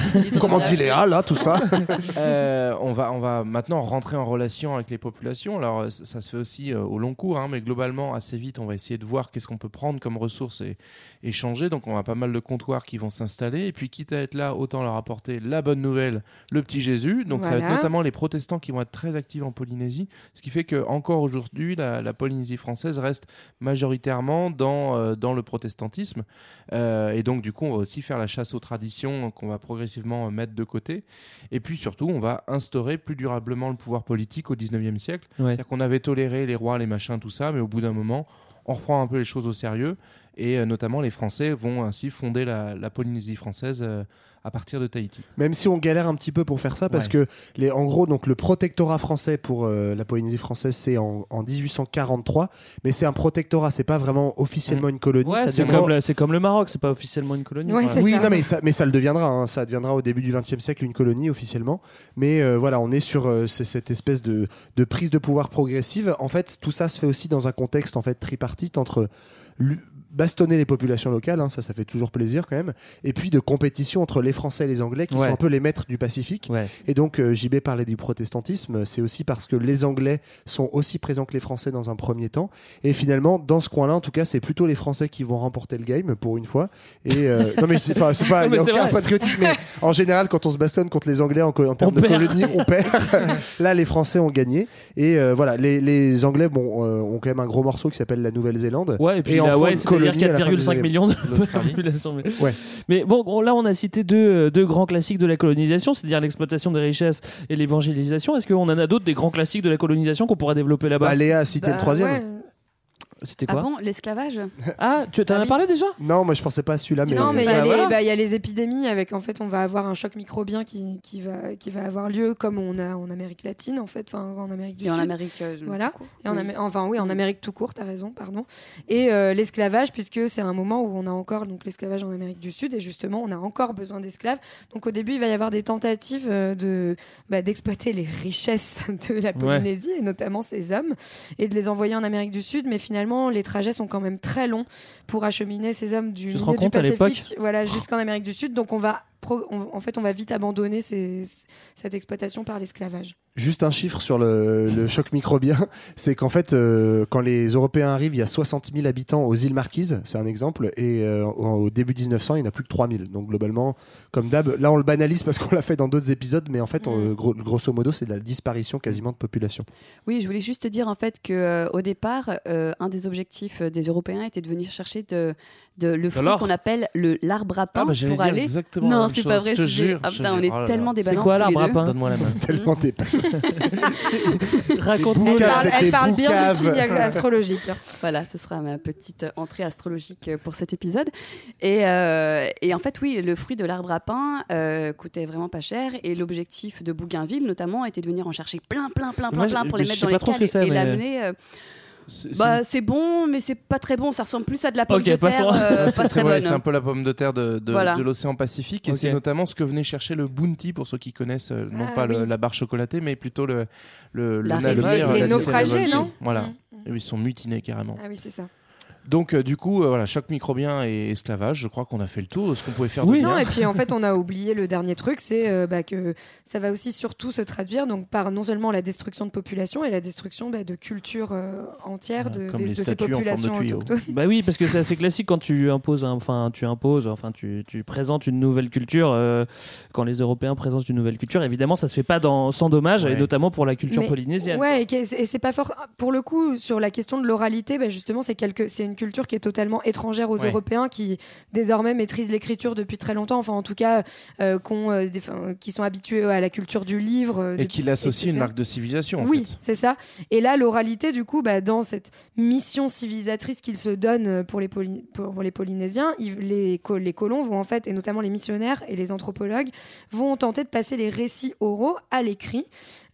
Comment dit Léa, là, tout ça *laughs* Euh, on, va, on va maintenant rentrer en relation avec les populations. Alors, euh, ça, ça se fait aussi euh, au long cours, hein, mais globalement, assez vite, on va essayer de voir qu'est-ce qu'on peut prendre comme ressources et, et changer. Donc, on a pas mal de comptoirs qui vont s'installer. Et puis, quitte à être là, autant leur apporter la bonne nouvelle, le petit Jésus. Donc, ça va être notamment les protestants qui vont être très actifs en Polynésie. Ce qui fait que encore aujourd'hui, la, la Polynésie française reste majoritairement dans, euh, dans le protestantisme. Euh, et donc, du coup, on va aussi faire la chasse aux traditions qu'on va progressivement euh, mettre de côté. Et puis surtout, on va instaurer plus durablement le pouvoir politique au 19e siècle. Ouais. C'est-à-dire qu'on avait toléré les rois, les machins, tout ça, mais au bout d'un moment, on reprend un peu les choses au sérieux. Et euh, notamment, les Français vont ainsi fonder la, la Polynésie française euh, à partir de Tahiti. Même si on galère un petit peu pour faire ça, parce Ouais. que les, en gros, donc le protectorat français pour euh, la Polynésie française, c'est en, en 1843, mais c'est un protectorat, c'est pas vraiment officiellement une colonie. Ouais, c'est comme, le- comme le Maroc, c'est pas officiellement une colonie. Ouais, oui, ça. non, mais ça, mais ça le deviendra. hein. Ça deviendra au début du XXe siècle une colonie officiellement. Mais euh, voilà, on est sur euh, cette espèce de, de prise de pouvoir progressive. En fait, tout ça se fait aussi dans un contexte en fait tripartite entre bastonner les populations locales, hein, ça, ça fait toujours plaisir quand même, et puis de compétition entre les Français et les Anglais qui Ouais. sont un peu les maîtres du Pacifique. Ouais. Et donc, euh, JB parlait du protestantisme, c'est aussi parce que les Anglais sont aussi présents que les Français dans un premier temps. Et finalement, dans ce coin-là, en tout cas, c'est plutôt les Français qui vont remporter le game pour une fois. Et euh, *laughs* non, mais c'est pas, il n'y a aucun vrai. patriotisme, mais en général, quand on se bastonne contre les Anglais en, en termes de perd. colonie, on perd. *laughs* Là, les Français ont gagné. Et euh, voilà, les, les Anglais bon, euh, ont quand même un gros morceau qui s'appelle la Nouvelle-Zélande. Ouais, et puis en ouais, du 4,5 millions de *laughs* population. Mais, Ouais. mais bon, bon, là, on a cité deux, deux grands classiques de la colonisation, c'est-à-dire l'exploitation des richesses et l'évangélisation. Est-ce qu'on en a d'autres des grands classiques de la colonisation qu'on pourrait développer là-bas? Bah, Léa a cité le Bah, troisième. ouais. C'était Ah quoi bon, l'esclavage *laughs* Ah, tu en Ah as oui. parlé déjà Non, moi je pensais pas à celui-là, mais. non, mais il y, Bah, a les- voilà. bah, il y a les épidémies avec en fait on va avoir un choc microbien qui, qui, va, qui va avoir lieu comme on a en Amérique latine en fait, enfin en Amérique du Et en Sud. Amérique. euh, Voilà. Et en Oui. Amé- enfin oui, en Mm. Amérique tout court, t'as raison, pardon. Et euh, l'esclavage, puisque c'est un moment où on a encore donc l'esclavage en Amérique du Sud, et justement on a encore besoin d'esclaves. Donc au début, il va y avoir des tentatives euh, de bah, d'exploiter les richesses *laughs* de la Polynésie et notamment ces hommes et de les envoyer en Amérique du Sud. Mais finalement, les trajets sont quand même très longs pour acheminer ces hommes du milieu du Pacifique, voilà, jusqu'en Amérique du Sud. Donc on va en fait, on va vite abandonner ces- cette exploitation par l'esclavage. Juste un chiffre sur le, le choc microbien, *laughs* c'est qu'en fait, euh, quand les Européens arrivent, il y a 60 000 habitants aux îles Marquises, c'est un exemple, et euh, au début 1900, il n'y en a plus que 3 000. Donc globalement, comme d'hab, là on le banalise parce qu'on l'a fait dans d'autres épisodes, mais en fait, on- gros- grosso modo, c'est de la disparition quasiment de population. Oui, je voulais juste te dire en fait que euh, au départ, euh, un des objectifs des Européens était de venir chercher de, de le fruit qu'on appelle le l'arbre à pain Ah, bah, pour aller. exactement non, c'est pas vrai. je te jure, Ah, putain, on est Oh là tellement des C'est quoi l'arbre à pain *laughs* Donne-moi la main. *laughs* Tellement *laughs* Raconte. Elle parle, elle parle bien du signe astrologique. *laughs* Voilà, ce sera ma petite entrée astrologique pour cet épisode. Et, euh, et en fait, oui, le fruit de l'arbre à pain euh, coûtait vraiment pas cher. Et l'objectif de Bougainville, notamment, était de venir en chercher plein, plein, plein, plein, Moi, plein pour les mettre dans les cales et, et mais- l'amener. euh, C'est- bah, c'est bon, mais c'est pas très bon. Ça ressemble plus à de la pomme de passons. terre, euh, *laughs* C'est- ouais, un peu la pomme de terre de, de, Voilà. de l'océan Pacifique et c'est notamment ce que venait chercher le bounty pour ceux qui connaissent euh, non Ah, pas le- la barre chocolatée mais plutôt le, le, La le navire, Les la naufragés, non Voilà. Mm. Et ils sont mutinés carrément. Ah oui, c'est ça. Donc euh, du coup euh, voilà choc microbien et esclavage. Je crois qu'on a fait le tour de ce qu'on pouvait faire Oui. de bien. Non, et puis en fait, *laughs* on a oublié le dernier truc, c'est euh, bah, que ça va aussi surtout se traduire donc, par non seulement la destruction de population et la destruction bah, de cultures euh, entières de, Comme des- les de ces statues en forme de populations autochtones. Bah oui, parce que c'est assez classique quand tu imposes, enfin tu imposes, enfin tu, tu présentes une nouvelle culture. euh, quand les Européens présentent une nouvelle culture, évidemment, ça se fait pas dans, sans dommage, Ouais. et notamment pour la culture Mais- polynésienne. Ouais, et c'est pas fort. Pour le coup, sur la question de l'oralité, bah, justement, c'est quelque... c'est une culture qui est totalement étrangère aux Ouais. Européens qui désormais maîtrisent l'écriture depuis très longtemps. Enfin, en tout cas, euh, euh, des- enfin, qui sont habitués à la culture du livre. euh, Et depuis- qui l'associe à une marque de civilisation. en Oui, c'est ça. Et là, l'oralité, du coup, bah, dans cette mission civilisatrice qu'ils se donnent euh, pour les, Poly- pour les Polynésiens, ils- les, co- les colons vont en fait, et notamment les missionnaires et les anthropologues, vont tenter de passer les récits oraux à l'écrit,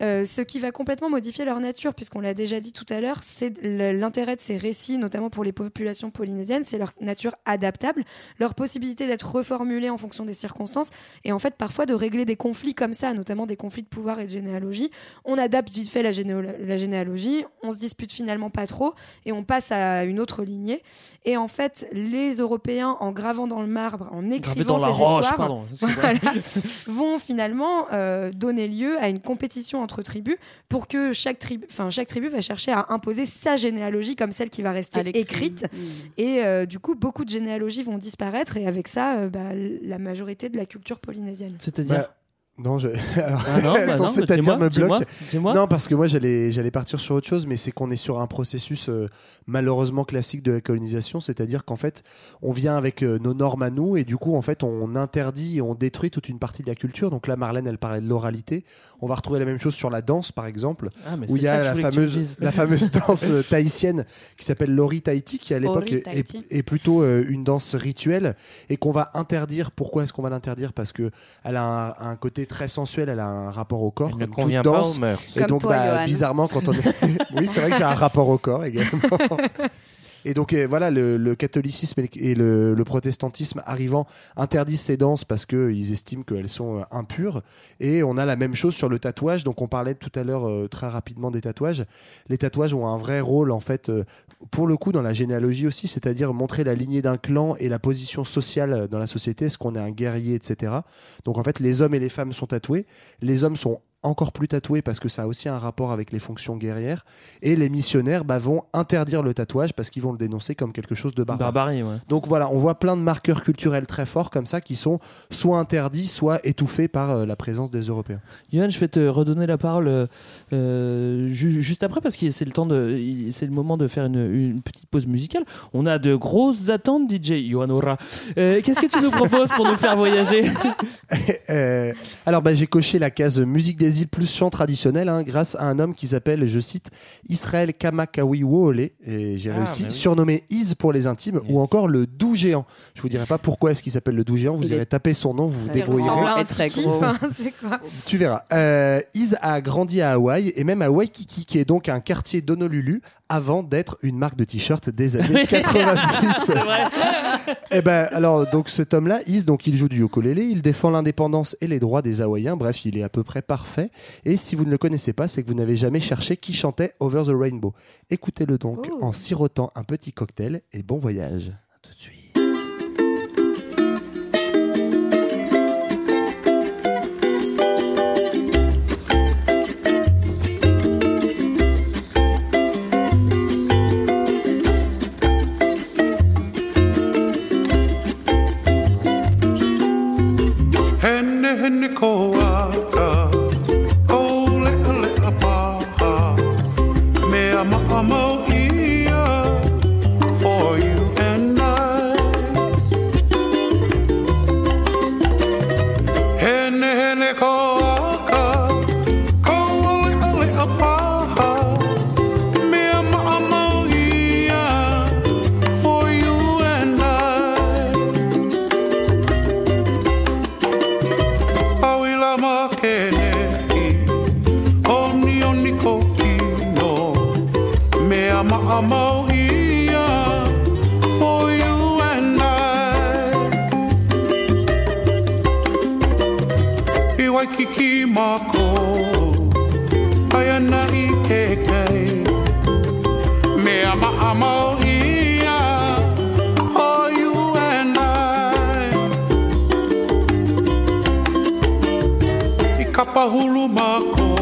ce qui va complètement modifier leur nature, puisqu'on l'a déjà dit tout à l'heure, c'est l'intérêt de ces récits, notamment pour les populations polynésiennes, c'est leur nature adaptable, leur possibilité d'être reformulée en fonction des circonstances, et en fait parfois de régler des conflits comme ça, notamment des conflits de pouvoir et de généalogie. On adapte vite fait la, généalogie, on se dispute finalement pas trop, et on passe à une autre lignée. Et en fait, les Européens, en gravant dans le marbre, en écrivant dans la ces roche, histoires, pardon. Voilà, *laughs* vont finalement euh, donner lieu à une compétition entre tribus pour que chaque tribu, enfin chaque tribu va chercher à imposer sa généalogie comme celle qui va rester écrite. Mm. Et euh, du coup, beaucoup de généalogies vont disparaître et avec ça, euh, bah, la majorité de la culture polynésienne. C'est-à-dire. Bah, non, je... *laughs* Alors, Ah non, *laughs* bah ton c'est-à-dire dis-moi, me bloque. Non, parce que moi j'allais j'allais partir sur autre chose, mais c'est qu'on est sur un processus euh, malheureusement classique de la colonisation, c'est-à-dire qu'en fait on vient avec euh, nos normes à nous et du coup en fait on interdit et on détruit toute une partie de la culture. Donc là Marlène elle parlait de l'oralité, on va retrouver la même chose sur la danse par exemple, Ah, où il y a la fameuse la *laughs* fameuse danse tahitienne qui s'appelle l'ori tahiti qui à l'époque est, Tahiti. est- est plutôt euh, une danse rituelle et qu'on va interdire. Pourquoi est-ce qu'on va l'interdire? Parce que elle a un, un côté très sensuel, elle a un rapport au corps. Elle ne convient pas danse. aux mœurs. Et Comme donc, toi, bah, bizarrement, quand on est. *laughs* oui, c'est vrai que j'ai un rapport au corps également. *laughs* Et donc voilà, le, catholicisme et le protestantisme arrivant interdisent ces danses parce qu'ils estiment qu'elles sont euh, impures. Et on a la même chose sur le tatouage. Donc on parlait tout à l'heure euh, très rapidement des tatouages. Les tatouages ont un vrai rôle en fait, euh, pour le coup, dans la généalogie aussi, c'est-à-dire montrer la lignée d'un clan et la position sociale dans la société, est-ce qu'on est un guerrier, etc. Donc en fait, les hommes et les femmes sont tatoués. Les hommes sont encore plus tatoués parce que ça a aussi un rapport avec les fonctions guerrières. Et les missionnaires bah, vont interdire le tatouage parce qu'ils vont le dénoncer comme quelque chose de barbare. Barbarie, ouais. Donc voilà, on voit plein de marqueurs culturels très forts comme ça qui sont soit interdits, soit étouffés par euh, la présence des Européens. Johan, je vais te redonner la parole euh, euh, ju- juste après parce que c'est le temps de, c'est le moment de faire une, une petite pause musicale. On a de grosses attentes, DJ Johan Ora. Euh, Qu'est-ce que tu nous proposes pour nous faire voyager? *laughs* Alors bah, j'ai coché la case musique des îles plus chant traditionnel hein, grâce à un homme qui s'appelle, je cite, Israël Kamakawi Woole et j'ai Ah, réussi, bah oui. surnommé Is pour les intimes ou encore le doux géant. Je vous dirai pas pourquoi est-ce qu'il s'appelle le doux géant, vous Il irez est- taper son nom, vous vous débrouillerez. un très gros. *laughs* quoi Tu verras. Euh, Iz a grandi à Hawaï et même à Waikiki, qui est donc un quartier d'Honolulu, avant d'être une marque de t-shirt des *laughs* années 90. Et ben alors donc cet homme-là, Iz, donc il joue du ukulélé, il défend l'indépendance et les droits des Hawaïens. Bref, il est à peu près parfait. Et si vous ne le connaissez pas, c'est que vous n'avez jamais cherché qui chantait Over the Rainbow. Écoutez-le donc Oh. en sirotant un petit cocktail et bon voyage. bahulu mako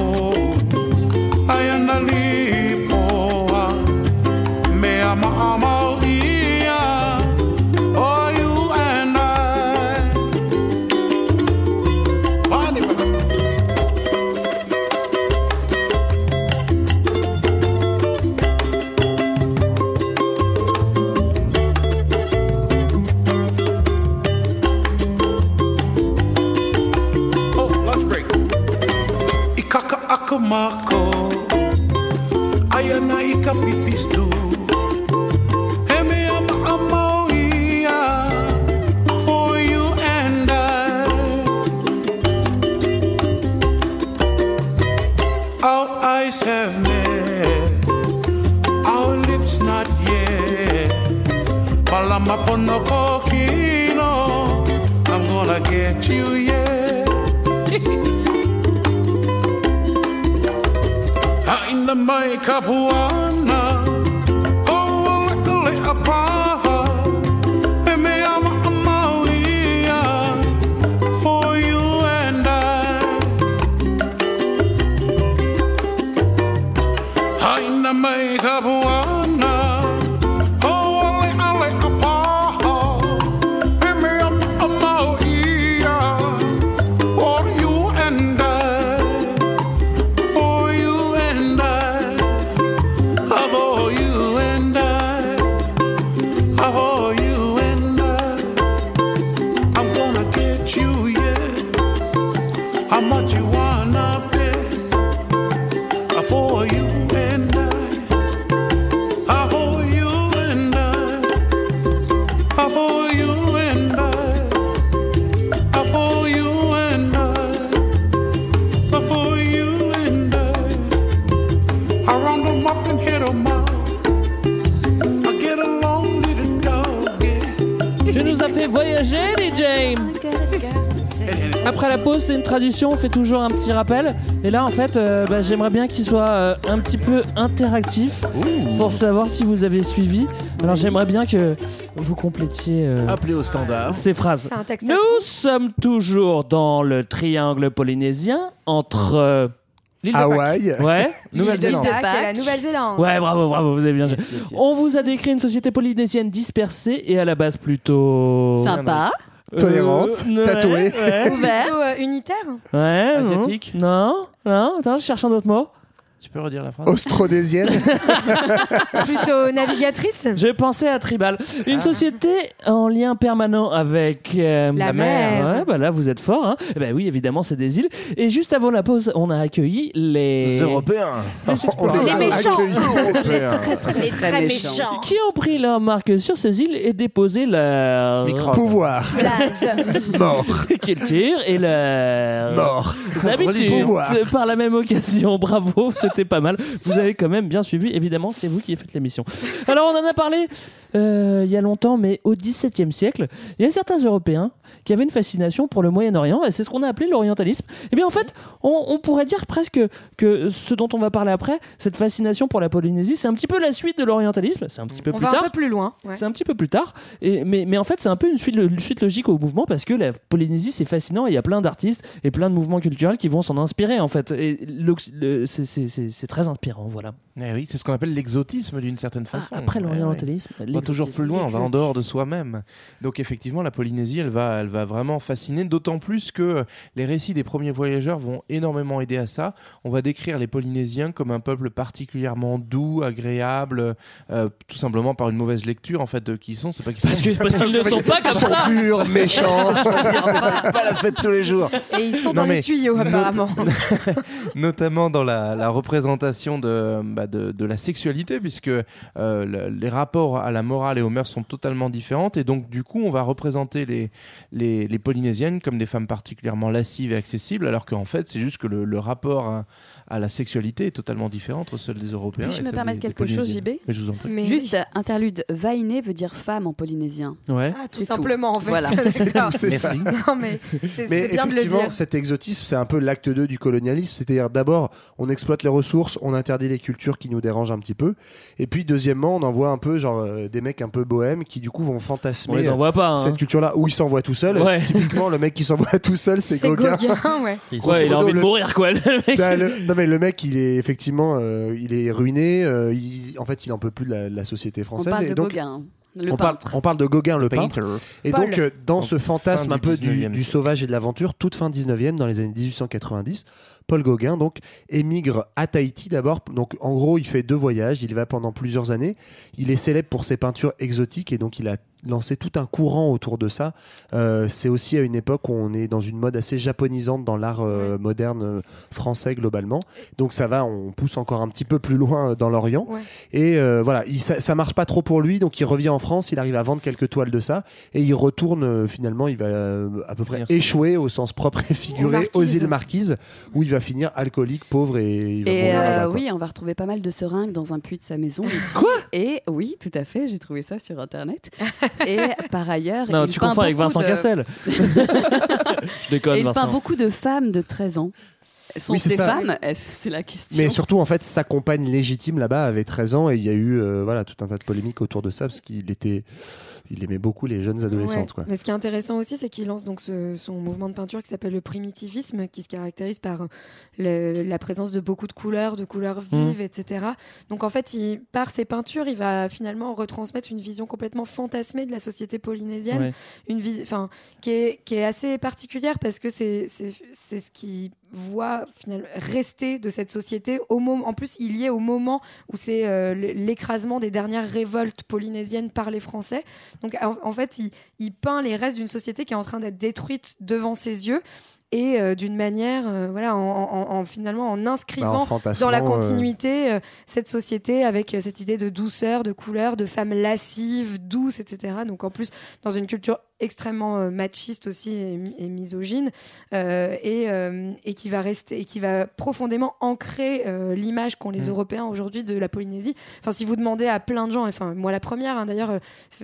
like a. nous as fait voyager, DJ Après la pause, c'est une tradition, on fait toujours un petit rappel. Et là, en fait, euh, bah, j'aimerais bien qu'il soit euh, un petit peu interactif pour savoir si vous avez suivi. Alors, j'aimerais bien que vous complétiez euh, Appelez au standard. ces phrases. Nous sommes toujours dans le triangle polynésien entre. Euh, l'île de Pâques. Hawaï. Ouais. Nouvelle-Zélande. Pâques et la Nouvelle-Zélande. Ouais, bravo, bravo, vous avez bien joué. On vous a décrit une société polynésienne dispersée et à la base plutôt. Sympa. Tolérante, ouais, tatouée. Ouais, Ouvert. Plutôt euh, unitaire ouais, non. Asiatique Non, non, attends, je cherche un autre mot. Tu peux redire la phrase Austronésien. *laughs* Plutôt navigatrice J'ai pensé à Tribal. Une société en lien permanent avec euh, La mer. Ouais, bah là, vous êtes fort. Hein. Eh ben oui, évidemment, c'est des îles. Et juste avant la pause, on a accueilli les. Les Européens. les *laughs* méchants. accueillis. Les très méchants. Qui ont pris leur marque sur ces îles et déposé leur Microbe. Pouvoir. *laughs* Mort. culture et leur Mort. habitudes Religion. Pouvoir. par la même occasion. Bravo, c'était pas mal. Vous avez quand même bien suivi. Évidemment, c'est vous qui faites l'émission. Alors, on en a parlé euh, il y a longtemps, mais au XVIIe siècle, il y a certains Européens qui avaient une fascination pour le Moyen-Orient, et c'est ce qu'on a appelé l'orientalisme. Et bien, en fait, on, on pourrait dire presque que ce dont on va parler après, cette fascination pour la Polynésie, c'est un petit peu la suite de l'orientalisme. C'est un petit peu On plus va tard. un peu plus loin. ouais. C'est un petit peu plus tard, et, mais, mais en fait c'est un peu une suite, une suite logique au mouvement parce que la Polynésie c'est fascinant il y a plein d'artistes et plein de mouvements culturels qui vont s'en inspirer en fait. Et c'est- c'est très inspirant, voilà. Eh oui, c'est ce qu'on appelle l'exotisme d'une certaine Ah, façon. après l'orientalisme, ouais. On va toujours plus loin, on va en dehors de soi-même. Donc effectivement, la Polynésie, elle va, elle va vraiment fasciner, d'autant plus que les récits des premiers voyageurs vont énormément aider à ça. On va décrire les Polynésiens comme un peuple particulièrement doux, agréable, euh, tout simplement par une mauvaise lecture en fait de qui ils sont. C'est pas qu'ils Parce sont que- parce qu'ils ne sont pas comme Ils sont ça. durs, méchants. c'est pas la fête tous les jours. Et ils sont Non, dans les tuyaux, not- apparemment. *laughs* notamment dans la, la représentation de, bah, bah, de, de la sexualité, puisque euh, le- les rapports à la morale et aux mœurs sont totalement différentes. Et donc, du coup, on va représenter les, les, les Polynésiennes comme des femmes particulièrement lascives et accessibles, alors qu'en fait, c'est juste que le, le rapport à, à la sexualité est totalement différent entre celle des Européens. Puis-je me permettre des- des quelque chose. JB Mais je vous en prie. Mais Juste interlude, vainé veut dire femme en polynésien. Ouais. Ah, tout C'est simplement, en fait. Voilà. *laughs* C'est ça. Non, mais c'est Mais c'est bien de le effectivement, dire. cet exotisme, c'est un peu l'acte 2 du colonialisme. C'est-à-dire, d'abord, on exploite les ressources, on interdit les cultures qui nous dérangent un petit peu. Et puis, deuxièmement, on envoie un peu, genre, euh, des mecs un peu bohèmes qui, du coup, vont fantasmer On les envoie pas. hein. cette culture-là où ils s'envoient tout seuls. Ouais. Typiquement, le mec qui s'envoie tout seul, c'est Gauguin. Gauguin, ouais. *laughs* Ouais, il a envie de mourir, quoi. le mec. *laughs* Bah, le- non mais le mec il est effectivement euh, il est ruiné euh, il- en fait il en peut plus de la, la société On française parle et de donc Gauguin, le on parle, on parle de Gauguin le peintre et Paul. donc euh, dans Donc, ce fantasme un peu du, 19e du sauvage et de l'aventure toute fin 19e dans les années 1890 Paul Gauguin donc émigre à Tahiti d'abord. Donc en gros il fait deux voyages. Il y va pendant plusieurs années. Il est célèbre pour ses peintures exotiques et donc il a lancé tout un courant autour de ça. Euh, c'est aussi à une époque où on est dans une mode assez japonisante dans l'art euh, moderne euh, français globalement. Donc ça va on pousse encore un petit peu plus loin dans l'Orient. Ouais. et voilà, il, ça, ça marche pas trop pour lui, donc il revient en France, il arrive à vendre quelques toiles de ça, et il retourne finalement, il va à peu près échouer au sens propre et figuré aux îles Marquises, où il va finir alcoolique, pauvre et il va Et mourir euh, quoi. oui, on va retrouver pas mal de seringues dans un puits de sa maison. *laughs* ici. Quoi? Et oui, tout à fait, j'ai trouvé ça sur internet. Et *laughs* par ailleurs, Non, il tu peint confonds avec beaucoup Vincent de- Cassel. *laughs* Je déconne, Et il peint Vincent. beaucoup de femmes de 13 ans. Sont Oui, c'est ces ça. femmes? Est-ce- C'est la question. Mais surtout, en fait, sa compagne légitime là-bas avait 13 ans et il y a eu euh, voilà, tout un tas de polémiques autour de ça parce qu'il était, il aimait beaucoup les jeunes adolescentes. Ouais. Quoi. Mais ce qui est intéressant aussi, c'est qu'il lance donc ce- son mouvement de peinture qui s'appelle le primitivisme, qui se caractérise par le- la présence de beaucoup de couleurs, de couleurs Mm. vives, etc. Donc en fait, il, par ses peintures, il va finalement retransmettre une vision complètement fantasmée de la société polynésienne, Ouais. une enfin, qui est, qui est assez particulière parce que c'est c'est c'est ce qui voit finalement rester de cette société au moment en plus il y est au moment où c'est euh, l'écrasement des dernières révoltes polynésiennes par les Français donc en, fait il, il peint les restes d'une société qui est en train d'être détruite devant ses yeux et euh, d'une manière euh, voilà en, en- en- finalement en Bah, en inscrivant fantasmant, dans la euh, continuité euh, cette société avec cette idée de douceur, de couleur, de femmes lascives, douces, etc. Donc en plus dans une culture extrêmement euh, machiste aussi et, mi- et misogyne euh, et, euh, et qui va rester et qui va profondément ancrer euh, l'image qu'ont les Mm. Européens aujourd'hui de la Polynésie. Enfin si vous demandez à plein de gens, enfin moi la première hein, d'ailleurs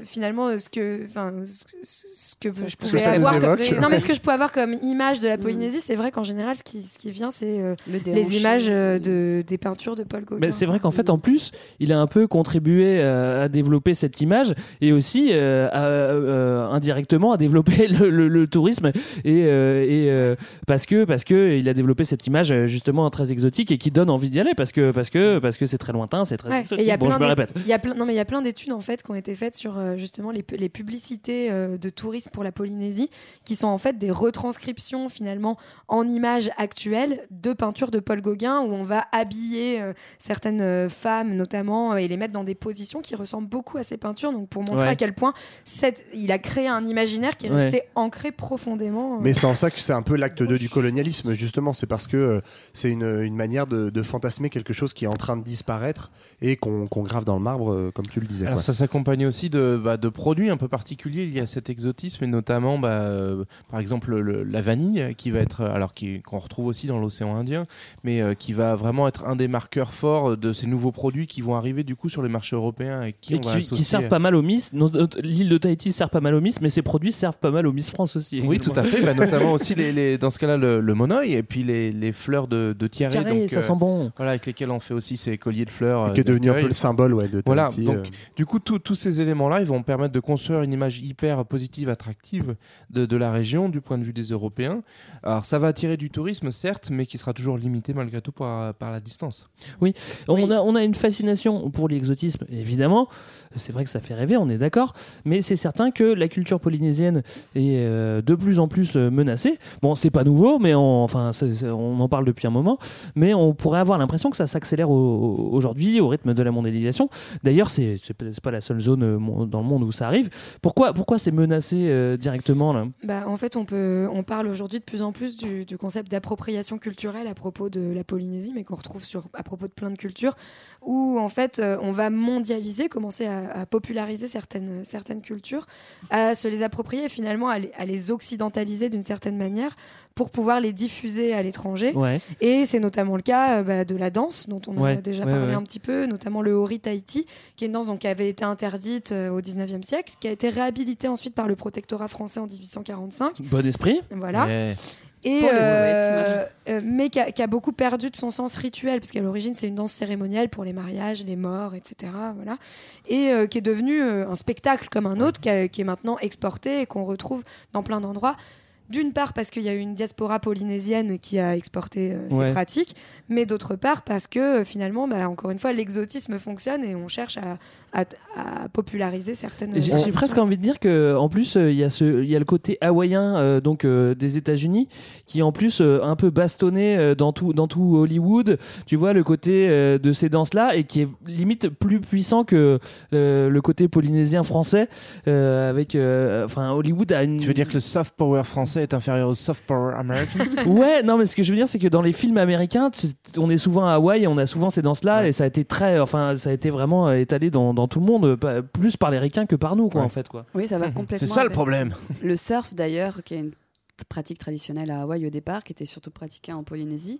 finalement ce que enfin ce que- ce que je que pouvais nous avoir comme, non mais ce que je *laughs* pouvais avoir comme image de la Mm. Polynésie, c'est vrai qu'en général ce qui ce qui vient c'est euh, Le les images euh, de, des peintures de Paul Gauguin. Mais c'est vrai qu'en fait, en plus, il a un peu contribué euh, à développer cette image et aussi euh, à, euh, indirectement à développer *laughs* le, le- le tourisme et, euh, et euh, parce que parce que il a développé cette image euh, justement très exotique et qui donne envie d'y aller parce que parce que parce que c'est très lointain, c'est très Ouais, exotique. il y a bon, je me répète. Il y a plein, non mais il y a plein d'études en fait qui ont été faites sur justement les, les publicités de tourisme pour la Polynésie, qui sont en fait des retranscriptions finalement en images actuelles de peintures de Paul Gauguin où on va habiller euh, certaines euh, femmes notamment euh, et les mettre dans des positions qui ressemblent beaucoup à ces peintures. Donc pour montrer Ouais. à quel point cette, il a créé un imaginaire qui est Ouais. resté ancré profondément. euh, Mais c'est en ça que c'est un peu l'acte 2 du colonialisme, justement. C'est parce que euh, c'est une, une manière de, de fantasmer quelque chose qui est en train de disparaître et qu'on grave dans le marbre, euh, comme tu le disais. Alors quoi. ça s'accompagne aussi de, bah, de produits un peu particuliers liés à cet exotisme et notamment bah, euh, par exemple le- la vanille qui va être alors qu'on retrouve aussi dans l'océan Indien mais euh, qui va vraiment être un des marqueurs forts de ces nouveaux produits qui vont arriver du coup sur les marchés européens et qui Et on va qui, associer qui servent pas mal. Nos- notre- L'île de Tahiti sert pas mal aux Miss, mais ces produits servent pas mal aux Miss France aussi. oui, tout à fait. Bah, notamment aussi, les, les- *laughs* dans ce cas-là, le, le monoeil et puis les, les fleurs de, de tiare. Tiare, donc, ça euh, sent bon. Voilà, avec lesquels on fait aussi ces colliers de fleurs. qui est euh, devenu un peu le symbole ouais, de Voilà, Tahiti. donc euh. du coup, tous ces éléments-là, ils vont permettre de construire une image hyper positive, attractive de, de la région du point de vue des Européens. Alors, ça va attirer du tourisme, certes, mais qui sera toujours limité malgré tout par, par la distance. Oui, on, a, on a une fascination pour l'exotisme, évidemment. C'est vrai que ça fait rêver, on est d'accord. Mais c'est certain que la culture polynésienne est euh, de plus en plus euh, menacée. Bon, c'est pas nouveau, mais on, enfin, on en parle depuis un moment. Mais on pourrait avoir l'impression que ça s'accélère au- au- aujourd'hui au rythme de la mondialisation. D'ailleurs, c'est pas la seule zone euh, dans le monde où ça arrive. Pourquoi, pourquoi c'est menacé directement là? Bah, en fait, on, parle aujourd'hui de plus en plus du, concept d'appropriation culturelle à propos de la Polynésie, mais qu'on retrouve à propos de plein de cultures, où en fait, on va mondialiser, commencer à, à populariser certaines, certaines cultures, à se les approprier et finalement à les, à les occidentaliser d'une certaine manière pour pouvoir les diffuser à l'étranger. Ouais. Et c'est notamment le cas euh, bah, de la danse, dont on Ouais, a déjà ouais, parlé un petit peu, notamment le Hori Tahiti, qui est une danse donc, qui avait été interdite euh, au 19e siècle, qui a été réhabilitée ensuite par le protectorat français en 1845. Bon esprit. Voilà. Et euh, euh, mais qui a, qui a beaucoup perdu de son sens rituel, parce qu'à l'origine c'est une danse cérémonielle pour les mariages, les morts, etc. Voilà, et euh, qui est devenu euh, un spectacle comme un autre, qui, a- qui est maintenant exporté et qu'on retrouve dans plein d'endroits. D'une part parce qu'il y a eu une diaspora polynésienne qui a exporté euh, ces Ouais. pratiques, mais d'autre part parce que euh, finalement, bah, encore une fois, l'exotisme fonctionne et on cherche à, à- à populariser certaines. J'ai presque envie de dire que en plus euh, il y a ce il y a le côté hawaïen euh, donc euh, des États-Unis qui en plus euh, un peu bastonné euh, dans tout dans tout Hollywood tu vois le côté euh, de ces danses là et qui est limite plus puissant que euh, le côté polynésien français euh, avec euh, enfin Hollywood a une Tu veux dire que le soft power français est inférieur au soft power américain *laughs* ouais, non, mais ce que je veux dire, c'est que dans les films américains, tu- on est souvent à Hawaï, et on a souvent ces danses-là, et ça a été très, enfin, ça a été vraiment euh, étalé dans, dans tout le monde, plus par les ricains que par nous, quoi, en fait, quoi. Oui, ça va *laughs* complètement. C'est ça le problème. Le surf, d'ailleurs, qui est une pratique traditionnelle à Hawaï au départ, qui était surtout pratiquée en Polynésie,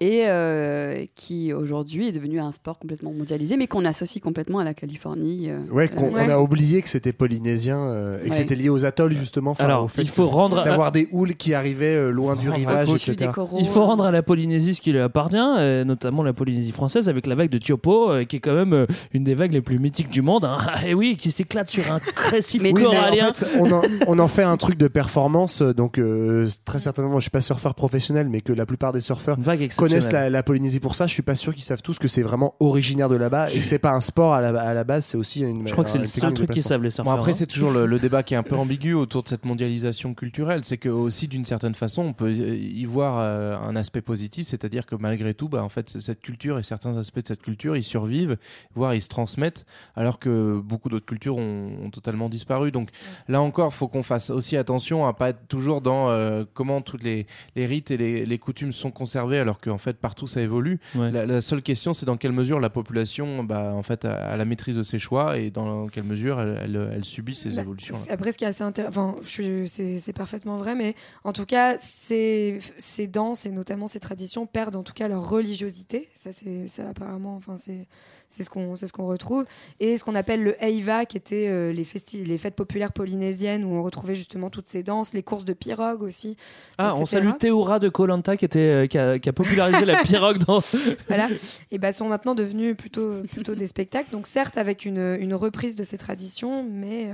et euh, qui aujourd'hui est devenu un sport complètement mondialisé, mais qu'on associe complètement à la Californie. euh, Ouais, à qu'on a oublié que c'était polynésien euh, et que Ouais. c'était lié aux atolls justement. Alors, au fait il faut rendre- d'avoir des houles qui arrivaient euh, loin du rivage, etc. coraux. Il faut rendre à la Polynésie ce qui lui appartient, euh, notamment la Polynésie française, avec la vague de Tiopo, euh, qui est quand même euh, une des vagues les plus mythiques du monde. hein. *laughs* et oui, qui s'éclate sur un *laughs* récif Mais Oui, mais en corallien. fait, on en, on en fait un truc de performance, euh, donc euh, très certainement, je suis pas surfeur professionnel, mais que la plupart des surfeurs Une vague. Connaissent la, la Polynésie pour ça. Je suis pas sûr qu'ils savent tous que c'est vraiment originaire de là-bas et que c'est pas un sport à la, à la base, c'est aussi une. Je crois que c'est le seul truc qu'ils savent, les Bon, surfeurs. après, hein. c'est toujours le, le débat qui est un peu ambigu autour de cette mondialisation culturelle. C'est que aussi, d'une certaine façon, on peut y voir euh, un aspect positif, c'est-à-dire que malgré tout, bah, en fait, cette culture et certains aspects de cette culture, ils survivent, voire ils se transmettent, alors que beaucoup d'autres cultures ont, ont totalement disparu. Donc là encore, faut qu'on fasse aussi attention à pas être toujours dans euh, comment tous les, les rites et les, les coutumes sont conservés, alors qu'en fait partout ça évolue. Ouais. La, la seule question, c'est dans quelle mesure la population, bah, en fait, a, a la maîtrise de ses choix et dans quelle mesure elle, elle- elle subit ces Bah, évolutions. c'est- Après, ce qui est assez intéressant, enfin, je suis- c'est c'est parfaitement vrai, mais en tout cas, ces, ces danses et notamment ces traditions perdent en tout cas leur religiosité. Ça, c'est ça apparemment, enfin, c'est c'est ce qu'on ce qu'on retrouve. Et ce qu'on appelle le Heiva, qui était euh, les, les fêtes populaires polynésiennes où on retrouvait justement toutes ces danses, les courses de pirogue aussi. Ah, on salue Théora de Colanta qui, était, euh, qui, a, qui a popularisé la pirogue dans. *laughs* voilà, *laughs* et bah, sont maintenant devenus plutôt, plutôt des spectacles. Donc certes avec une, une reprise de ces traditions, mais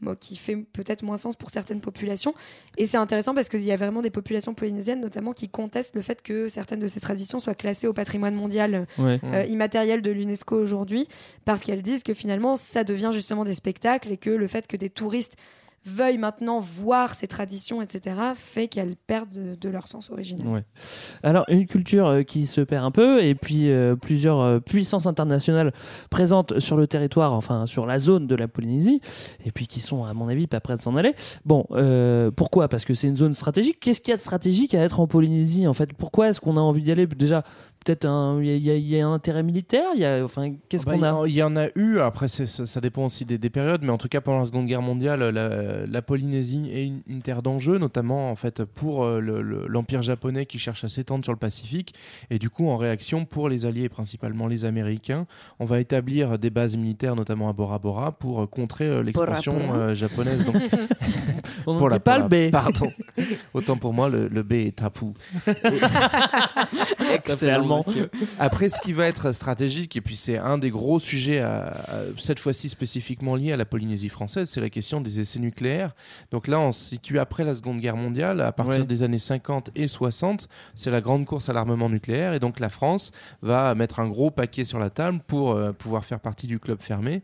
bon, qui fait peut-être moins sens pour certaines populations. Et c'est intéressant parce qu'il y a vraiment des populations polynésiennes notamment qui contestent le fait que certaines de ces traditions soient classées au patrimoine mondial Ouais. euh, immatériel de l'UNESCO aujourd'hui, parce qu'elles disent que finalement ça devient justement des spectacles et que le fait que des touristes veuillent maintenant voir ces traditions, etc., fait qu'elles perdent de, leur sens originel. Ouais. Alors, une culture euh, qui se perd un peu, et puis euh, plusieurs euh, puissances internationales présentes sur le territoire, enfin sur la zone de la Polynésie, et puis qui sont, à mon avis, pas prêtes de s'en aller. Bon, pourquoi? Parce que c'est une zone stratégique. Qu'est-ce qu'il y a de stratégique à être en Polynésie, en fait? Pourquoi est-ce qu'on a envie d'y aller? Déjà, peut-être un- il y, y y a un intérêt militaire il y a, Enfin, qu'est-ce Bah, qu'on a en- Il y en a eu, après ça, ça dépend aussi des, des périodes, mais en tout cas pendant la Seconde Guerre mondiale, la, la Polynésie est une, une terre d'enjeu, notamment en fait pour euh, le- le- l'Empire japonais qui cherche à s'étendre sur le Pacifique. Et du coup, en réaction, pour les alliés, principalement les Américains, on va établir des bases militaires, notamment à Bora Bora, pour euh, contrer euh, l'expansion euh, japonaise. Donc, *laughs* On ne dit pas le B. Pardon. Autant pour moi, le, le B est tapou. *laughs* C'est Après, ce qui va être stratégique, et puis c'est un des gros sujets, à- à- cette fois-ci spécifiquement lié à la Polynésie française, c'est la question des essais nucléaires. Donc là, on se situe après la Seconde Guerre mondiale, à partir Ouais. des années 50 et 60, c'est la grande course à l'armement nucléaire, et donc la France va mettre un gros paquet sur la table pour euh, pouvoir faire partie du club fermé.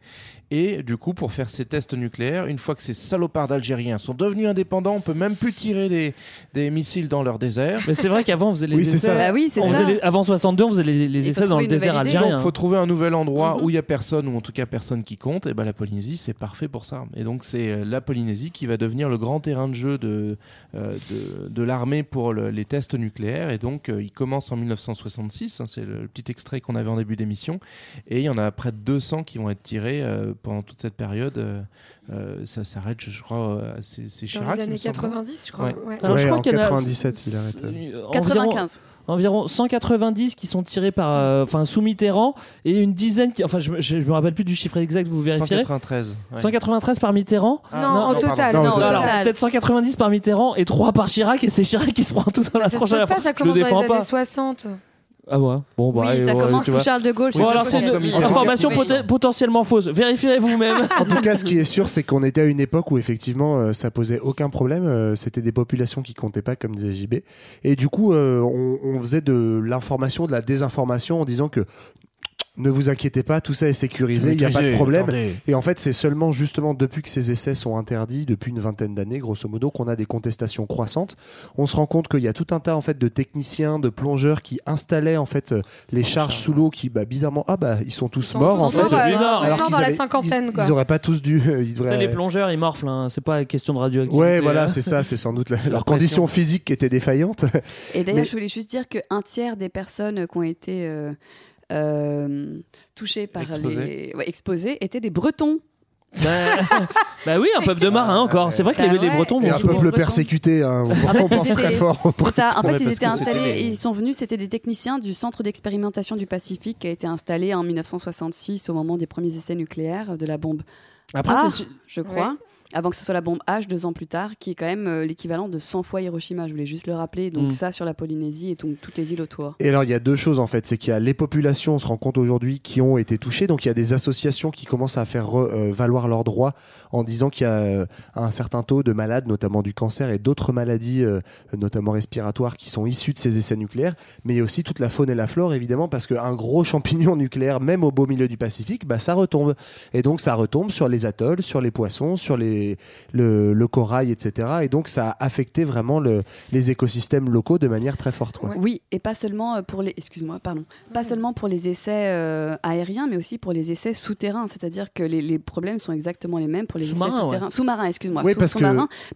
Et du coup, pour faire ces tests nucléaires, une fois que ces salopards d'Algériens sont devenus indépendants, on peut même plus tirer des, des missiles dans leur désert. Mais c'est vrai qu'avant, on faisait les Oui, essais. ça. Bah oui, c'est on ça. les- Avant 62, on faisait les, les Il essais dans le désert algérien. Donc, faut trouver un nouvel endroit où il y a personne, ou en tout cas personne qui compte. Et ben la Polynésie, c'est parfait pour ça. Et donc, c'est euh, la Polynésie qui va devenir le grand terrain de jeu de, euh, de, de l'armée pour le- les tests nucléaires. Et donc, euh, il commence en 1966. hein, c'est le, le petit extrait qu'on avait en début d'émission. Et il y en a près de 200 qui vont être tirés euh, pendant toute cette période. euh, euh, ça s'arrête, je, je crois, euh, c'est c'est Dans Chirac. les années semble. 90, je crois. Ouais. ouais. Alors, je Ouais, crois en qu'il y en a- 97, il arrête. euh, environ- 95. Environ 190 qui sont tirés par, euh, enfin, sous Mitterrand et une dizaine qui, enfin, je, me- je, je me rappelle plus du chiffre exact, vous vérifierez. 193. ouais. 193 par Mitterrand. Non, en total. Non, total. peut-être 190 par Mitterrand et 3 par Chirac et c'est Chirac qui se prend tout dans la Ça à la ça Je commence dans défends les pas. années 60. Ah ouais. Bon bah. Oui, ça ouais, commence sous. Charles de Gaulle. Bon alors c'est une information poten- potentiellement fausse. Vérifiez vous-même. *laughs* En tout cas, ce qui est sûr, c'est qu'on était à une époque où effectivement euh, ça posait aucun problème. Euh, C'était des populations qui comptaient pas, comme disait JB. Et du coup, euh, on, on faisait de l'information, de la désinformation en disant que ne vous inquiétez pas, tout ça est sécurisé, il n'y a pas de problème. attendez. Et en fait, c'est seulement justement depuis que ces essais sont interdits, depuis une vingtaine d'années, grosso modo, qu'on a des contestations croissantes. On se rend compte qu'il y a tout un tas en fait de techniciens, de plongeurs qui installaient en fait euh, les charges sous l'eau, qui bah, bizarrement, ah bah ils sont tous sont morts tous en fait. euh, bizarre. morts qu'ils dans la cinquantaine, ils, quoi. ils auraient pas tous dû. *laughs* euh, ils devraient- les plongeurs ils morflent, hein. c'est pas question de radioactivité. Ouais, voilà, hein. c'est ça, c'est sans doute la- pression. leurs conditions physiques qui étaient défaillantes. Et d'ailleurs, Mais- je voulais juste dire qu'un tiers des personnes qui ont été euh, euh, touchées par les ouais, exposées étaient des Bretons. Bah, *laughs* bah oui, un peuple de marins encore. C'est vrai que Bah les, les ouais. Bretons Et vont un peuple Bretons. persécuté, hein, on, fait, pense ils très fort. aux ça. En fait, ils étaient installés ils sont venus. C'était des techniciens du centre d'expérimentation du Pacifique qui a été installé en 1966 au moment des premiers essais nucléaires de la bombe Après, Ah, je crois. Avant que ce soit la bombe H deux ans plus tard, qui est quand même euh, l'équivalent de 100 fois Hiroshima. Je voulais juste le rappeler. Donc Mm. ça sur la Polynésie et donc toutes les îles autour. Et alors, il y a deux choses en fait. C'est qu'il y a les populations, on se rend compte aujourd'hui, qui ont été touchées. Donc, il y a des associations qui commencent à faire re- euh, valoir leurs droits en disant qu'il y a euh, un certain taux de malades, notamment du cancer et d'autres maladies, euh, notamment respiratoires, qui sont issues de ces essais nucléaires. Mais il y a aussi toute la faune et la flore, évidemment, parce qu'un gros champignon *laughs* nucléaire, même au beau milieu du Pacifique, bah, ça retombe. Et donc, ça retombe sur les atolls, sur les poissons, sur les, le, le corail, etc. Et donc, ça a affecté vraiment le- les écosystèmes locaux de manière très forte. quoi. Oui, et pas seulement euh, pour les, excuse-moi, pardon, pas seulement pour les essais euh, aériens, mais aussi pour les essais souterrains. C'est-à-dire que les, les problèmes sont exactement les mêmes pour les essais Sous-marins, souterrains, sous-marins, excuse-moi, Oui, sous- parce que-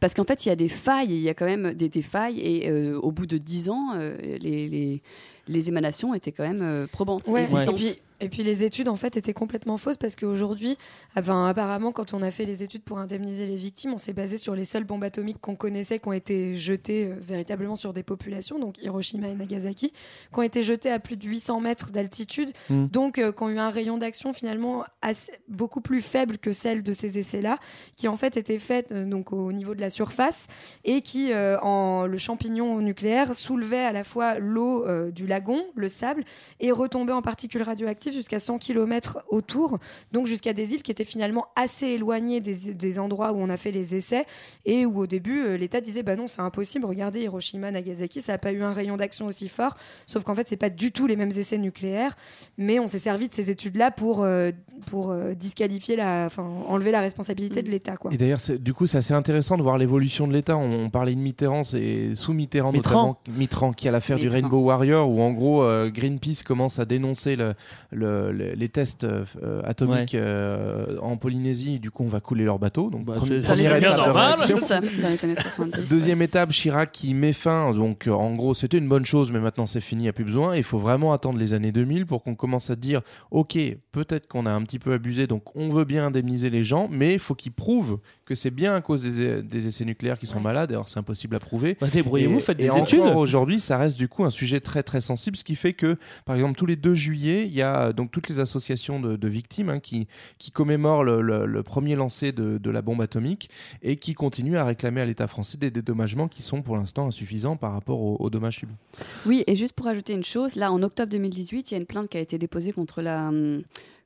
parce qu'en fait il y a des failles, il y a quand même des, des failles, et euh, au bout de 10 ans, euh, les, les, les émanations étaient quand même euh, probantes. Ouais, et, puis, et puis les études en fait étaient complètement fausses parce qu'aujourd'hui, enfin, apparemment, quand on a fait les études pour indemniser les victimes, on s'est basé sur les seules bombes atomiques qu'on connaissait qui ont été jetées euh, véritablement sur des populations, donc Hiroshima et Nagasaki, qui ont été jetées à plus de 800 mètres d'altitude, Mm. donc euh, qui ont eu un rayon d'action finalement assez- beaucoup plus faible que celle de ces essais-là, qui en fait étaient faites euh, donc au niveau de la surface et qui, euh, en le champignon nucléaire, soulevait à la fois l'eau euh, du lagon, le sable, et retombait en particules radioactives jusqu'à 100 km autour, donc jusqu'à des îles qui étaient finalement assez éloignées des, des endroits où on a fait les essais, et où au début euh, l'État disait bah non c'est impossible, regardez Hiroshima, Nagasaki, ça n'a pas eu un rayon d'action aussi fort, sauf qu'en fait c'est pas du tout les mêmes essais nucléaires, mais on s'est servi de ces études-là pour, euh, pour euh, disqualifier la, enfin enlever la responsabilité de l'État quoi. Et d'ailleurs, c'est- du coup, c'est assez intéressant de voir l'évolution de l'État. On, on parlait de Mitterrand, c'est sous Mitterrand, Mitterrand. notamment Mitterrand, qui a l'affaire du. Rainbow Warrior, où en gros euh, Greenpeace commence à dénoncer le, le- le- les tests euh, atomiques euh, en Polynésie. Du coup, on va couler leur bateau. Donc, Bah, première années étape de normal. 70, réaction. dans les années 70. Deuxième étape, Chirac qui met fin. Donc, euh, en gros, c'était une bonne chose, mais maintenant c'est fini, il n'y a plus besoin. Il faut vraiment attendre les années 2000 pour qu'on commence à dire Ok, peut-être qu'on a un petit peu abusé, donc on veut bien indemniser les gens, mais il faut qu'ils prouvent que c'est bien à cause des, des essais nucléaires qui sont malades. Alors, c'est impossible à prouver. Bah, débrouillez-vous, Et- faites et des encore études. Aujourd'hui, ça reste du coup un sujet très très sensible, ce qui fait que, par exemple, tous les 2 juillet, il y a donc toutes les associations de, victimes hein, qui, qui commémorent le, premier lancer de, la bombe atomique et qui continuent à réclamer à l'État français des dédommagements qui sont pour l'instant insuffisants par rapport aux, aux dommages subis. Oui, et juste pour ajouter une chose, là, en octobre 2018, il y a une plainte qui a été déposée contre la hum,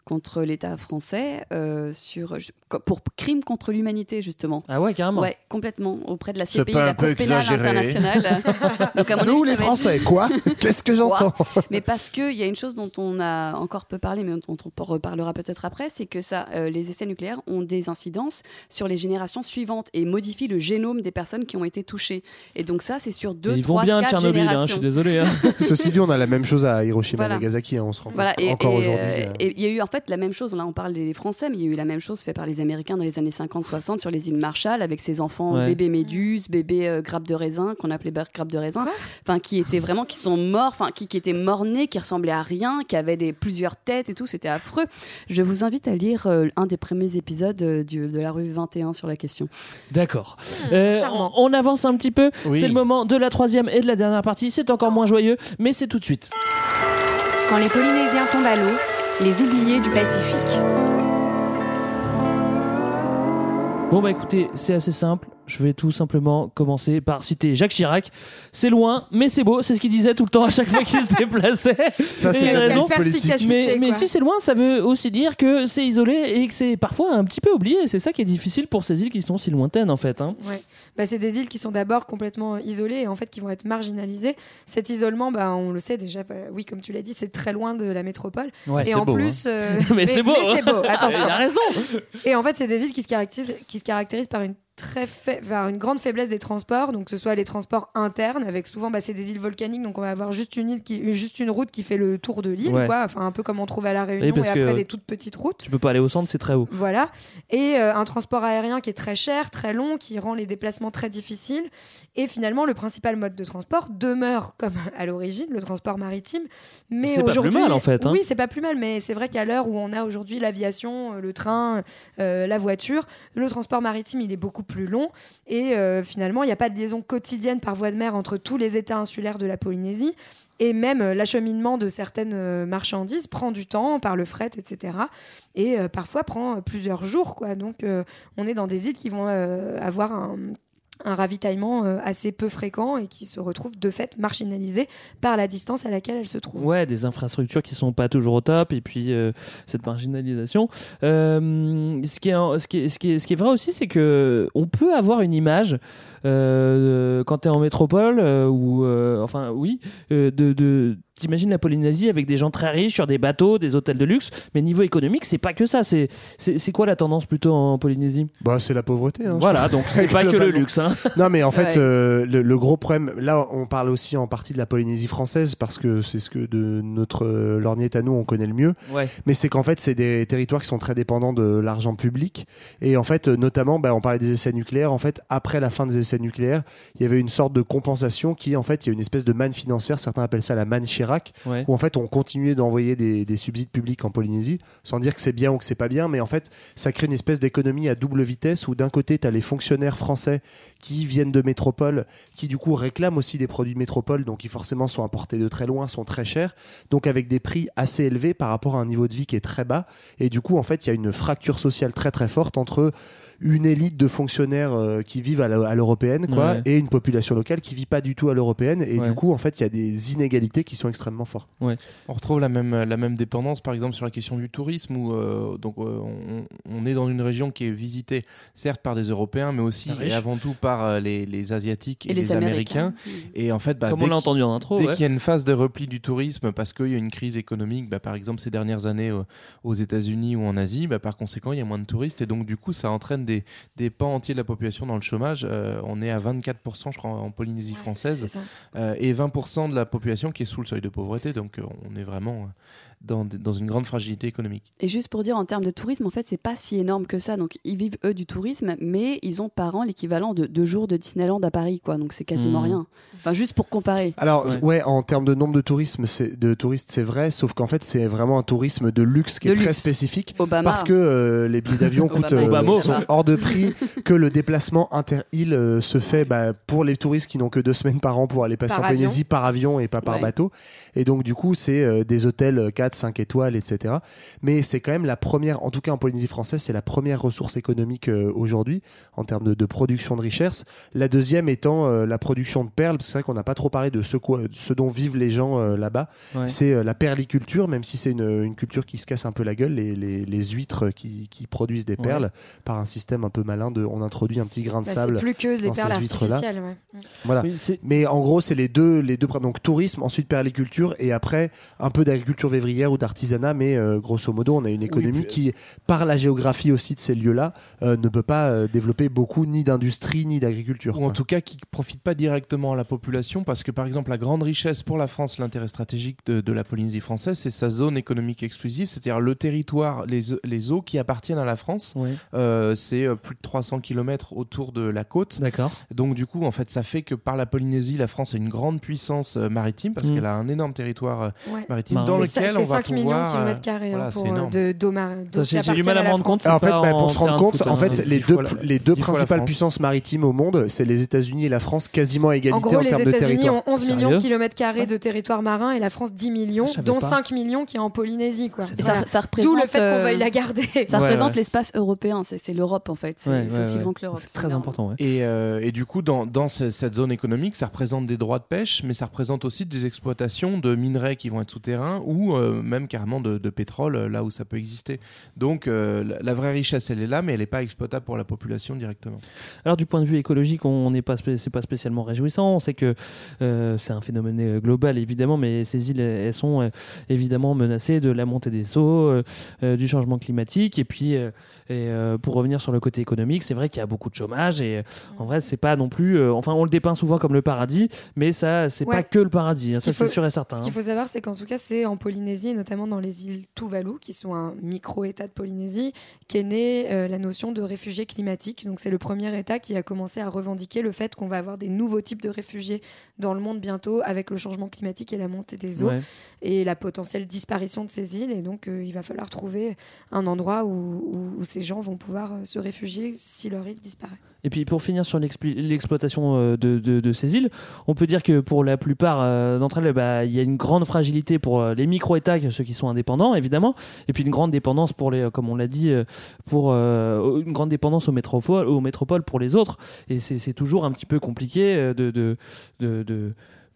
contre l'État français euh, sur pour crime contre l'humanité justement. Ah ouais, carrément. Ouais, complètement auprès de la CPI, pas un la peu Cour pénale exagéré internationale. *laughs* Donc, à mon avis, Nous, les Français, *laughs* quoi Qu'est-ce que j'entends mais parce qu'il y a une chose dont on a encore peu parlé, mais dont on reparlera peut-être après, c'est que ça, euh, les essais nucléaires ont des incidences sur les générations suivantes et modifient le génome des personnes qui ont été touchées. Et donc ça, c'est sur deux, Ils vont trois, bien, quatre Tchernobyl, hein, je suis désolé. hein. Ceci dit, on a la même chose à Hiroshima Voilà. et Nagasaki, hein, on se rend Voilà, compte et encore et, aujourd'hui. euh, euh. il y a eu en fait la même chose. Là, on parle des Français, mais il y a eu la même chose fait par les Américains dans les années 50-60 sur les îles Marshall avec ces enfants Ouais. bébés méduses, bébés euh, grappes de raisin qu'on appelait grappes de raisin, enfin qui étaient vraiment qui sont morts, enfin qui, qui étaient morts-nés, qui ressemblaient à rien, qui avaient des plusieurs têtes et tout. C'était affreux. Je vous invite à lire euh, un des premiers épisodes euh, du- de la rue 21 sur la question. D'accord. Euh, on, on avance un petit peu. Oui. C'est le moment de la troisième et de la dernière partie. C'est encore moins joyeux, mais c'est tout de suite. Quand les Polynésiens tombent à l'eau, les oubliés du Pacifique. Bon bah écoutez, c'est assez simple. Je vais tout simplement commencer par citer Jacques Chirac. C'est loin, mais c'est beau. C'est ce qu'il disait tout le temps à chaque fois qu'il se déplaçait. Ça, c'est la raison. Mais, mais si c'est loin, ça veut aussi dire que c'est isolé et que c'est parfois un petit peu oublié. C'est ça qui est difficile pour ces îles qui sont si lointaines en fait. hein. Ouais. Bah, c'est des îles qui sont d'abord complètement isolées et en fait qui vont être marginalisées. Cet isolement, bah, on le sait déjà, bah, oui, comme tu l'as dit, c'est très loin de la métropole. Ouais, et c'est en beau, plus, hein. euh, *laughs* Mais c'est beau, Mais c'est beau, hein. *laughs* attention. Il a raison. Et en fait, c'est des îles qui se caractérisent, qui se caractérisent par une très une grande faiblesse des transports, donc que ce soit les transports internes, avec souvent bah, c'est des îles volcaniques, donc on va avoir juste une île qui, juste une route qui fait le tour de l'île, Ouais. quoi, enfin un peu comme on trouve à la Réunion et après euh, des toutes petites routes. Tu peux pas aller au centre, c'est très haut. Voilà. Et euh, un transport aérien qui est très cher, très long, qui rend les déplacements très difficiles. Et finalement, le principal mode de transport demeure comme à l'origine, le transport maritime. Mais C'est pas plus aujourd'hui, mal, en fait, hein. Oui, c'est pas plus mal, mais c'est vrai qu'à l'heure où on a aujourd'hui l'aviation, euh, le train, euh, la voiture, le transport maritime, il est beaucoup plus long. Et euh, finalement, il n'y a pas de liaison quotidienne par voie de mer entre tous les États insulaires de la Polynésie. Et même euh, l'acheminement de certaines euh, marchandises prend du temps par le fret, etc. Et parfois prend plusieurs jours. Quoi. Donc on est dans des îles qui vont avoir un, un ravitaillement euh, assez peu fréquent et qui se retrouvent de fait marginalisées par la distance à laquelle elles se trouvent. Ouais, des infrastructures qui sont pas toujours au top et puis euh, cette marginalisation. Euh, ce, qui est, ce, qui est, ce, qui est, ce qui est vrai aussi, c'est que on peut avoir une image euh, quand tu es en métropole euh, ou euh, enfin oui, de, de T'imagines la Polynésie avec des gens très riches sur des bateaux, des hôtels de luxe, mais niveau économique, c'est pas que ça. C'est c'est quoi la tendance plutôt en Polynésie? Bah, c'est la pauvreté. hein, Voilà, donc c'est pas que le luxe. Hein. Non, mais en fait, Ouais. euh, le, le gros problème, là, on parle aussi en partie de la Polynésie française parce que c'est ce que de notre euh, lorgnette à nous, on connaît le mieux. Ouais. Mais c'est qu'en fait, c'est des territoires qui sont très dépendants de l'argent public. Et en fait, euh, notamment, bah, on parlait des essais nucléaires. En fait, après la fin des essais nucléaires, il y avait une sorte de compensation qui, en fait, il y a une espèce de manne financière. Certains appellent ça la manne Ouais. où en fait, on continuait d'envoyer des, des subsides publics en Polynésie, sans dire que c'est bien ou que c'est pas bien. Mais en fait, ça crée une espèce d'économie à double vitesse où d'un côté, tu as les fonctionnaires français qui viennent de métropole, qui du coup réclament aussi des produits de métropole, donc qui forcément sont importés de très loin, sont très chers, donc avec des prix assez élevés par rapport à un niveau de vie qui est très bas. Et du coup, en fait, il y a une fracture sociale très très forte entre une élite de fonctionnaires euh, qui vivent à l'européenne, quoi, Ouais. et une population locale qui vit pas du tout à l'européenne. Et Ouais. du coup, en fait, il y a des inégalités qui sont extrêmement fortes. Ouais. On retrouve la même, la même dépendance, par exemple, sur la question du tourisme, où euh, donc, euh, on, on est dans une région qui est visitée, certes, par des Européens, mais aussi Riche. et avant tout par euh, les, les Asiatiques et, Et les les Américains. Américains. Et en fait, bah, Comme dès on l'a qu'il- entendu en intro. Dès ouais. qu'il y a une phase de repli du tourisme, parce qu'il y a une crise économique, bah, par exemple ces dernières années euh, aux États-Unis ou en Asie, bah, par conséquent, il y a moins de touristes et donc du coup, ça entraîne des, des pans entiers de la population dans le chômage. Euh, on est à 24%, je crois, en Polynésie française, ça. euh, et 20% de la population qui est sous le seuil de pauvreté. Donc, euh, on est vraiment dans, dans une grande fragilité économique. Et juste pour dire, en termes de tourisme, en fait, c'est pas si énorme que ça. Donc, ils vivent, eux, du tourisme, mais ils ont par an l'équivalent de deux jours de Disneyland à Paris, quoi. Donc, c'est quasiment Mhm. rien. Enfin, juste pour comparer. Alors ouais. en termes de nombre de tourisme, c'est de touristes, c'est vrai, sauf qu'en fait c'est vraiment un tourisme de luxe qui De est très spécifique Obama. parce que euh, les billets d'avion *laughs* coûtent euh, sont hors de prix, que le déplacement inter-île euh, se fait bah, pour les touristes qui n'ont que deux semaines par an pour aller passer Par en Polynésie par avion et pas par Ouais. bateau. Et donc du coup c'est euh, des hôtels 4, 5 étoiles, etc. Mais c'est quand même la première, en tout cas en Polynésie française, c'est la première ressource économique euh, aujourd'hui en termes de, de production de richesse. La deuxième étant euh, la production de perles. parce que C'est vrai qu'on n'a pas trop parlé de ce, quoi- ce dont vivent les gens euh, là-bas. Ouais. C'est euh, la perliculture, même si c'est une, une culture qui se casse un peu la gueule, les, les, les huîtres qui, qui produisent des Ouais. perles par un système un peu malin de, on introduit un petit grain de Bah, sable c'est plus que des dans ces perles huîtres-là. artificielles. ouais. Mm. Voilà. Mais en gros, c'est les deux, les deux, donc tourisme, ensuite perliculture, et après un peu d'agriculture vévrière ou d'artisanat, mais euh, grosso modo, on a une économie qui, par la géographie aussi de ces lieux-là, euh, ne peut pas euh, développer beaucoup ni d'industrie ni d'agriculture. Ou en tout cas qui ne profite pas directement à la population, parce que par exemple, la grande richesse pour la France, l'intérêt stratégique de, de la Polynésie française, c'est sa zone économique exclusive, c'est-à-dire le territoire, les, les eaux qui appartiennent à la France. Euh, c'est euh, plus de 300 km autour de la côte. D'accord. Donc du coup, en fait, ça fait que par la Polynésie, la France est une grande puissance maritime parce Mm. qu'elle a un énorme territoire euh, Ouais. maritime dans lequel on c'est va 5 millions pouvoir. de euh, kilomètres carrés hein, euh, j'ai- du mal à me rendre compte, en fait, bah, en pour se rendre compte, en fait, les deux, la- les deux principales puissances maritimes au monde, c'est les États-Unis et la France, quasiment à En égalité en, gros, les termes de États-Unis territoire. ont 11 millions de kilomètres carrés de territoire marin et la France 10 millions, dont pas. 5 millions qui est en Polynésie. Quoi. Et ça, représente. D'où le fait qu'on euh, veuille la garder. *laughs* Ça Ouais, représente ouais. l'espace européen, c'est l'Europe en fait. C'est Ouais, aussi grand que l'Europe. C'est très important. Et, euh, et du coup, dans, dans ce- cette zone économique, ça représente des droits de pêche, mais ça représente aussi des exploitations de minerais qui vont être souterrains ou euh, même carrément de, de pétrole euh, là où ça peut exister. Donc euh, la, vraie richesse, elle est là, mais elle n'est pas exploitable pour la population directement. Alors du point de vue écologique, on n'est pas, c'est pas spécialement réjouissant. On sait que euh, c'est un phénomène global évidemment, mais ces îles, elles sont euh, évidemment menacées de la montée des eaux, du changement climatique, et puis euh, et, euh, pour revenir sur le côté économique, c'est vrai qu'il y a beaucoup de chômage et euh, en vrai c'est pas non plus, euh, enfin on le dépeint souvent comme le paradis, mais ça c'est Ouais. pas que le paradis, hein, ça c'est sûr et certain. Ce qu'il faut savoir, c'est qu'en tout cas, c'est en Polynésie, et notamment dans les îles Tuvalu, qui sont un micro-État de Polynésie, qu'est née euh, la notion de réfugiés climatiques. Donc, c'est le premier État qui a commencé à revendiquer le fait qu'on va avoir des nouveaux types de réfugiés dans le monde bientôt, avec le changement climatique et la montée des eaux, Ouais. et la potentielle disparition de ces îles. Et donc, euh, il va falloir trouver un endroit où, où- où ces gens vont pouvoir euh, se réfugier si leur île disparaît. Et puis pour finir sur l'exploitation euh, de, ces îles, on peut dire que pour la plupart euh, d'entre elles, bah, il y a une grande fragilité pour euh, les micro-États, ceux qui sont indépendants évidemment, et puis une grande dépendance pour les, comme on l'a dit, pour une grande dépendance aux métropoles, aux métropoles pour les autres. Et c'est toujours un petit peu compliqué de-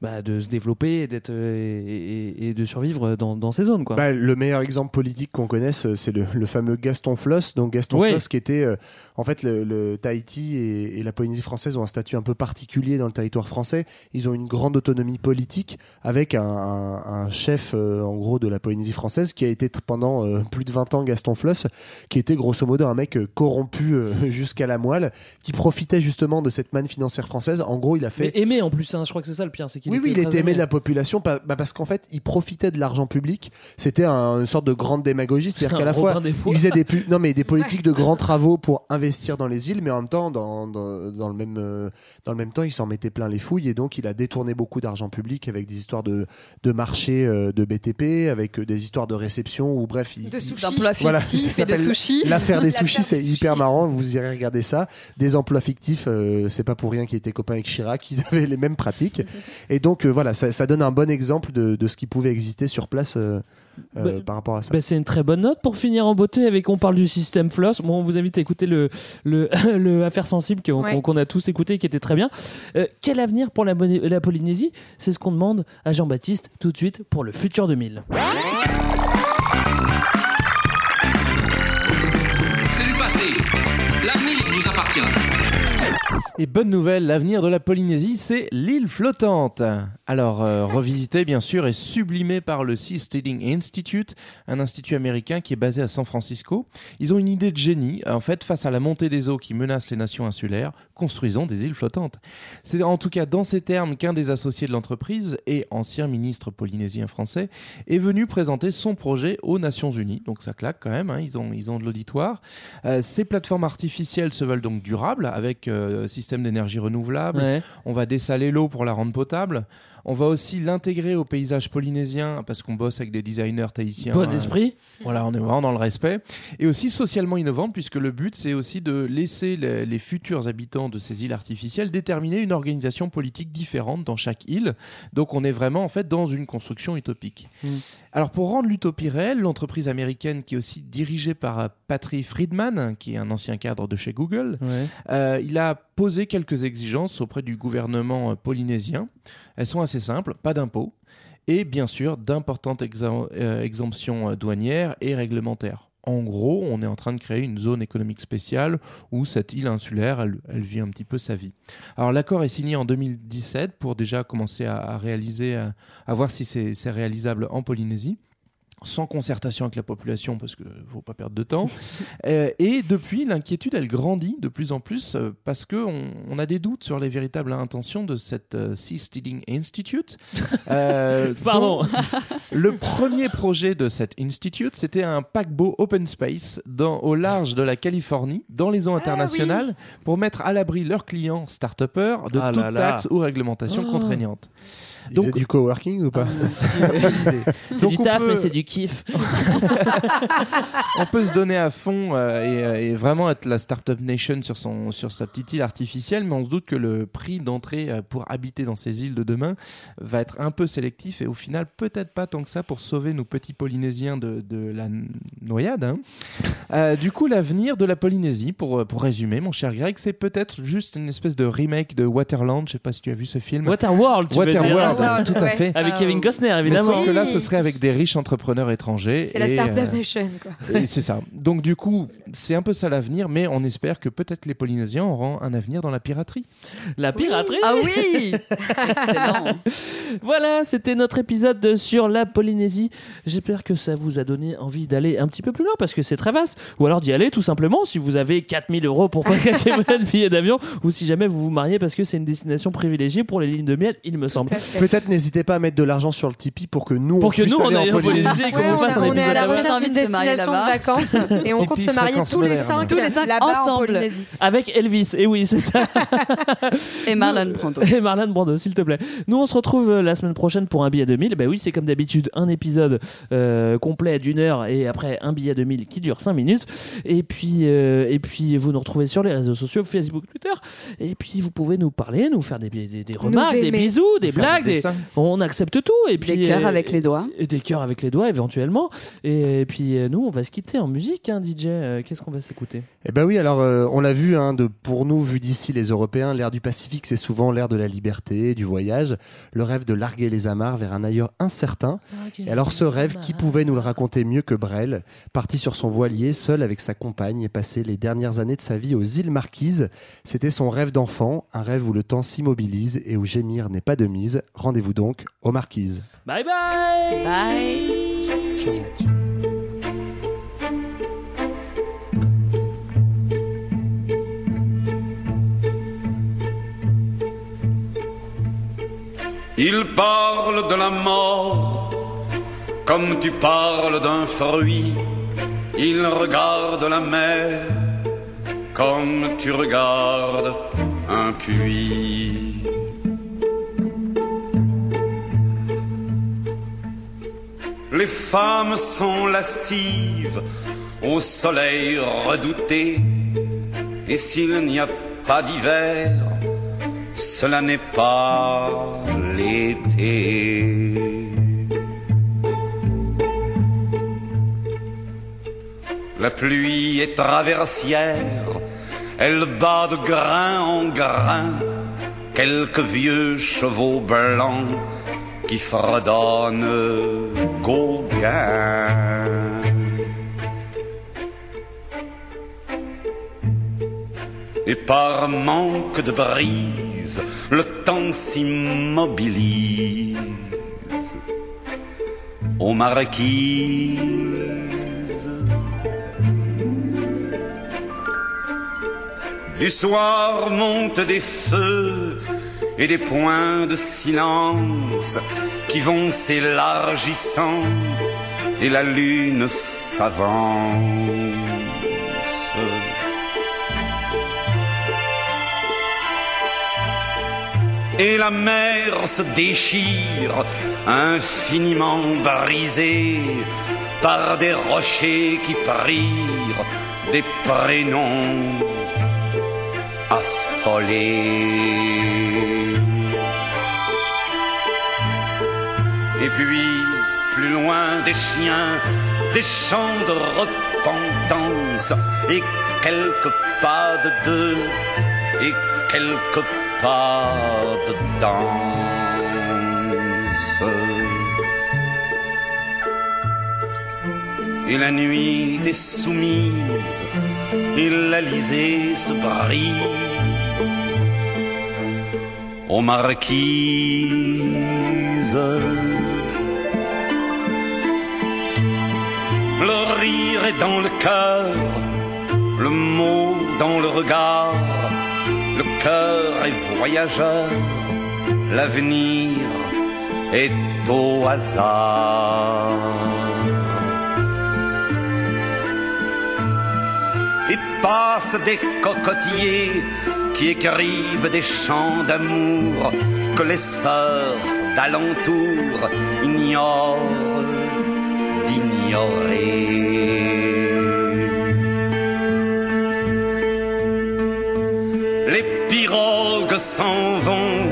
bah, de se développer et, d'être, euh, et, et- et de survivre dans, dans ces zones. Quoi. Bah, le meilleur exemple politique qu'on connaisse, euh, c'est le, le fameux Gaston Floss. Donc Gaston. Floss, qui était euh, en fait le, le Tahiti et, et la Polynésie française ont un statut un peu particulier dans le territoire français. Ils ont une grande autonomie politique avec un, un- un chef euh, en gros de la Polynésie française qui a été pendant euh, plus de 20 ans Gaston Floss, qui était grosso modo un mec corrompu *laughs* jusqu'à la moelle, qui profitait justement de cette manne financière française. En gros, il a fait Mais aimé en plus, hein, je crois que c'est ça le pire, c'est qu'il oui, oui, il était aimé de la population bah, parce qu'en fait, il profitait de l'argent public. C'était un- une sorte de grande démagogie, c'est-à-dire *laughs* qu'à la fois, il faisait des, pu- non, mais des politiques de grands travaux pour investir dans les îles, mais en même temps, dans, dans, dans le, même, euh, dans le même temps, il s'en mettait plein les fouilles et donc il a détourné beaucoup d'argent public avec des histoires de, de marché euh, de BTP, avec euh, des histoires de réception ou bref. Il, De sushis. D'emplois voilà, ça de. L'affaire des *laughs* sushis, c'est hyper marrant. Vous irez regarder ça. Des emplois fictifs, euh, c'est pas pour rien qu'ils étaient copains avec Chirac. Ils *laughs* avaient les mêmes pratiques. Et donc, euh, voilà, ça, ça donne un bon exemple de, de ce qui pouvait exister sur place euh, euh, Bah, par rapport à ça. Bah, c'est une très bonne note pour finir en beauté avec on parle du système Floss. Bon, on vous invite à écouter le, le, *laughs* le Affaire sensible qu'on Ouais. a tous écouté qui était très bien. Euh, quel avenir pour la Polynésie? C'est ce qu'on demande à Jean-Baptiste tout de suite pour le futur 2000. Et bonne nouvelle, l'avenir de la Polynésie, c'est l'île flottante. Alors, euh, revisité bien sûr et sublimé par le Sea Steading Institute, un institut américain qui est basé à San Francisco. Ils ont une idée de génie. En fait, face à la montée des eaux qui menace les nations insulaires, construisons des îles flottantes. C'est en tout cas dans ces termes qu'un des associés de l'entreprise et ancien ministre polynésien français est venu présenter son projet aux Nations Unies. Donc ça claque quand même, hein, ils, ont, ils ont de l'auditoire. Euh, ces plateformes artificielles se veulent donc durables avec euh, d'énergie renouvelable. Ouais. On va dessaler l'eau pour la rendre potable. On va aussi l'intégrer au paysage polynésien parce qu'on bosse avec des designers tahitiens. Bon Euh, esprit. voilà, on est vraiment dans le respect. Et aussi socialement innovante, puisque le but, c'est aussi de laisser les, les futurs habitants de ces îles artificielles déterminer une organisation politique différente dans chaque île. Donc on est vraiment en fait dans une construction utopique. Mm. Alors pour rendre l'utopie réelle, l'entreprise américaine qui est aussi dirigée par euh, Patrick Friedman, qui est un ancien cadre de chez Google, Ouais. euh, il a posé quelques exigences auprès du gouvernement polynésien. Elles sont assez simples, pas d'impôts et bien sûr d'importantes euh, exemptions euh, douanières et réglementaires. En gros, on est en train de créer une zone économique spéciale où cette île insulaire, elle, vit un petit peu sa vie. Alors l'accord est signé en 2017 pour déjà commencer à, réaliser, à, voir si c'est réalisable en Polynésie sans concertation avec la population parce que faut pas perdre de temps. *laughs* Euh, et depuis, l'inquiétude elle grandit de plus en plus euh, parce que on, on a des doutes sur les véritables intentions de cette euh, Sea Steading Institute. *laughs* Euh, Pardon. Le premier projet de cet institute, c'était un paquebot open space dans, au large de la Californie, dans les eaux internationales, pour mettre à l'abri leurs clients start de Ah toute là là. taxe ou réglementation Oh. contraignante. Donc- du coworking ou pas C'est Donc du taf, peut- mais c'est du kiff. *laughs* on peut se donner à fond euh, et, euh, et vraiment être la Startup Nation sur, son, sur sa petite île artificielle, mais on se doute que le prix d'entrée euh, pour habiter dans ces îles de demain va être un peu sélectif et au final peut-être pas tant que ça pour sauver nos petits Polynésiens de, de la noyade. hein. *laughs* Euh, du coup, l'avenir de la Polynésie, pour, pour résumer, mon cher Greg, c'est peut-être juste une espèce de remake de Waterland. Je sais pas si tu as vu ce film. Waterworld, tu veux dire. Waterworld, Waterworld, tout à fait. Avec Kevin. Costner, Mais évidemment. sauf que là, ce serait avec des riches entrepreneurs étrangers. C'est la Startup euh, Nation, quoi. c'est ça. Donc du coup, c'est un peu ça l'avenir, mais on espère que peut-être les Polynésiens auront un avenir dans la piraterie. La piraterie. Ah oui *laughs* Excellent. Voilà, c'était notre épisode sur la Polynésie. J'espère que ça vous a donné envie d'aller un petit peu plus loin parce que c'est très vaste. Ou alors d'y aller tout simplement si vous avez 4000 euros pour pas *laughs* cacher votre billet d'avion ou si jamais vous vous mariez parce que c'est une destination privilégiée pour les lignes de miel, il me semble. Peut-être n'hésitez pas à mettre de l'argent sur le Tipeee pour que nous Pour on que puisse nous, aller en Polynésie. Et qu'on qu'on Ouais, vous fasse on, est à la recherche d'une destination de vacances *laughs* et on compte se marier tous les cinq, Tous les cinq là-bas en ensemble. Polynésie. Avec Elvis, et oui, c'est ça. *laughs* Et Marlon Brando. *laughs* Et Marlon Brando, s'il te plaît. Nous, on se retrouve euh, la semaine prochaine pour un billet 2000. Ben oui, c'est comme d'habitude, un épisode euh, complet d'une heure et après un billet 2000 qui dure 5 minutes. Et puis, euh, et puis, vous nous retrouvez sur les réseaux sociaux, Facebook, Twitter. Et puis, vous pouvez nous parler, nous faire des, des, des remarques, des bisous, des blagues. des des- dessins. On accepte tout. Et puis, Des cœurs avec les doigts. Et des cœurs avec les doigts, éventuellement. Et, et puis, euh, nous, on va se quitter en musique, hein, DJ. Euh, Qu'est-ce qu'on va s'écouter? Eh ben oui, alors euh, on l'a vu, hein, de, pour nous, vu d'ici les Européens, l'ère du Pacifique, c'est souvent l'ère de la liberté, du voyage, le rêve de larguer les amarres vers un ailleurs incertain. Et alors ce rêve, qui pouvait nous le raconter mieux que Brel Parti sur son voilier, seul avec sa compagne, et passé les dernières années de sa vie aux îles Marquises. C'était son rêve d'enfant, un rêve où le temps s'immobilise et où gémir n'est pas de mise. Rendez-vous donc aux Marquises. Bye bye Bye. Il parle de la mort comme tu parles d'un fruit. Il regarde la mer comme tu regardes un puits. Les femmes sont lascives au soleil redouté. Et s'il n'y a pas d'hiver, cela n'est pas l'été. La pluie est traversière, elle bat de grain en grain quelques vieux chevaux blancs qui fredonnent Gauguin. Et par manque de brise, le temps s'immobilise aux marquises. Du soir montent des feux et des points de silence qui vont s'élargissant et la lune s'avance. Et la mer se déchire, infiniment brisée par des rochers qui prirent des prénoms affolés. Et puis, plus loin des chiens, des chants de repentance, et quelques pas de deux, et quelques pas de danse. Et la nuit des soumises, et l'Alizé se brise aux marquises. Le rire est dans le cœur, le mot dans le regard, le cœur est voyageur, l'avenir est au hasard. Et passent des cocotiers qui écrivent des chants d'amour que les sœurs d'alentour ignorent Les pirogues s'en vont,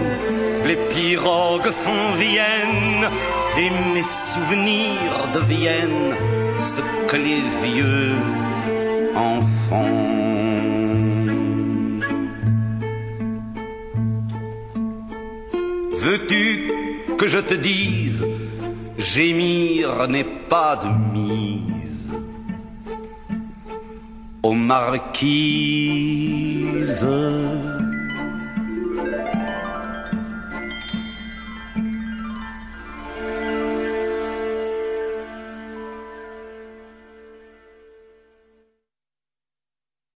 les pirogues s'en viennent, et mes souvenirs deviennent ce que les vieux en font. Veux-tu que je te dise, gémir n'est pas de mise aux marquises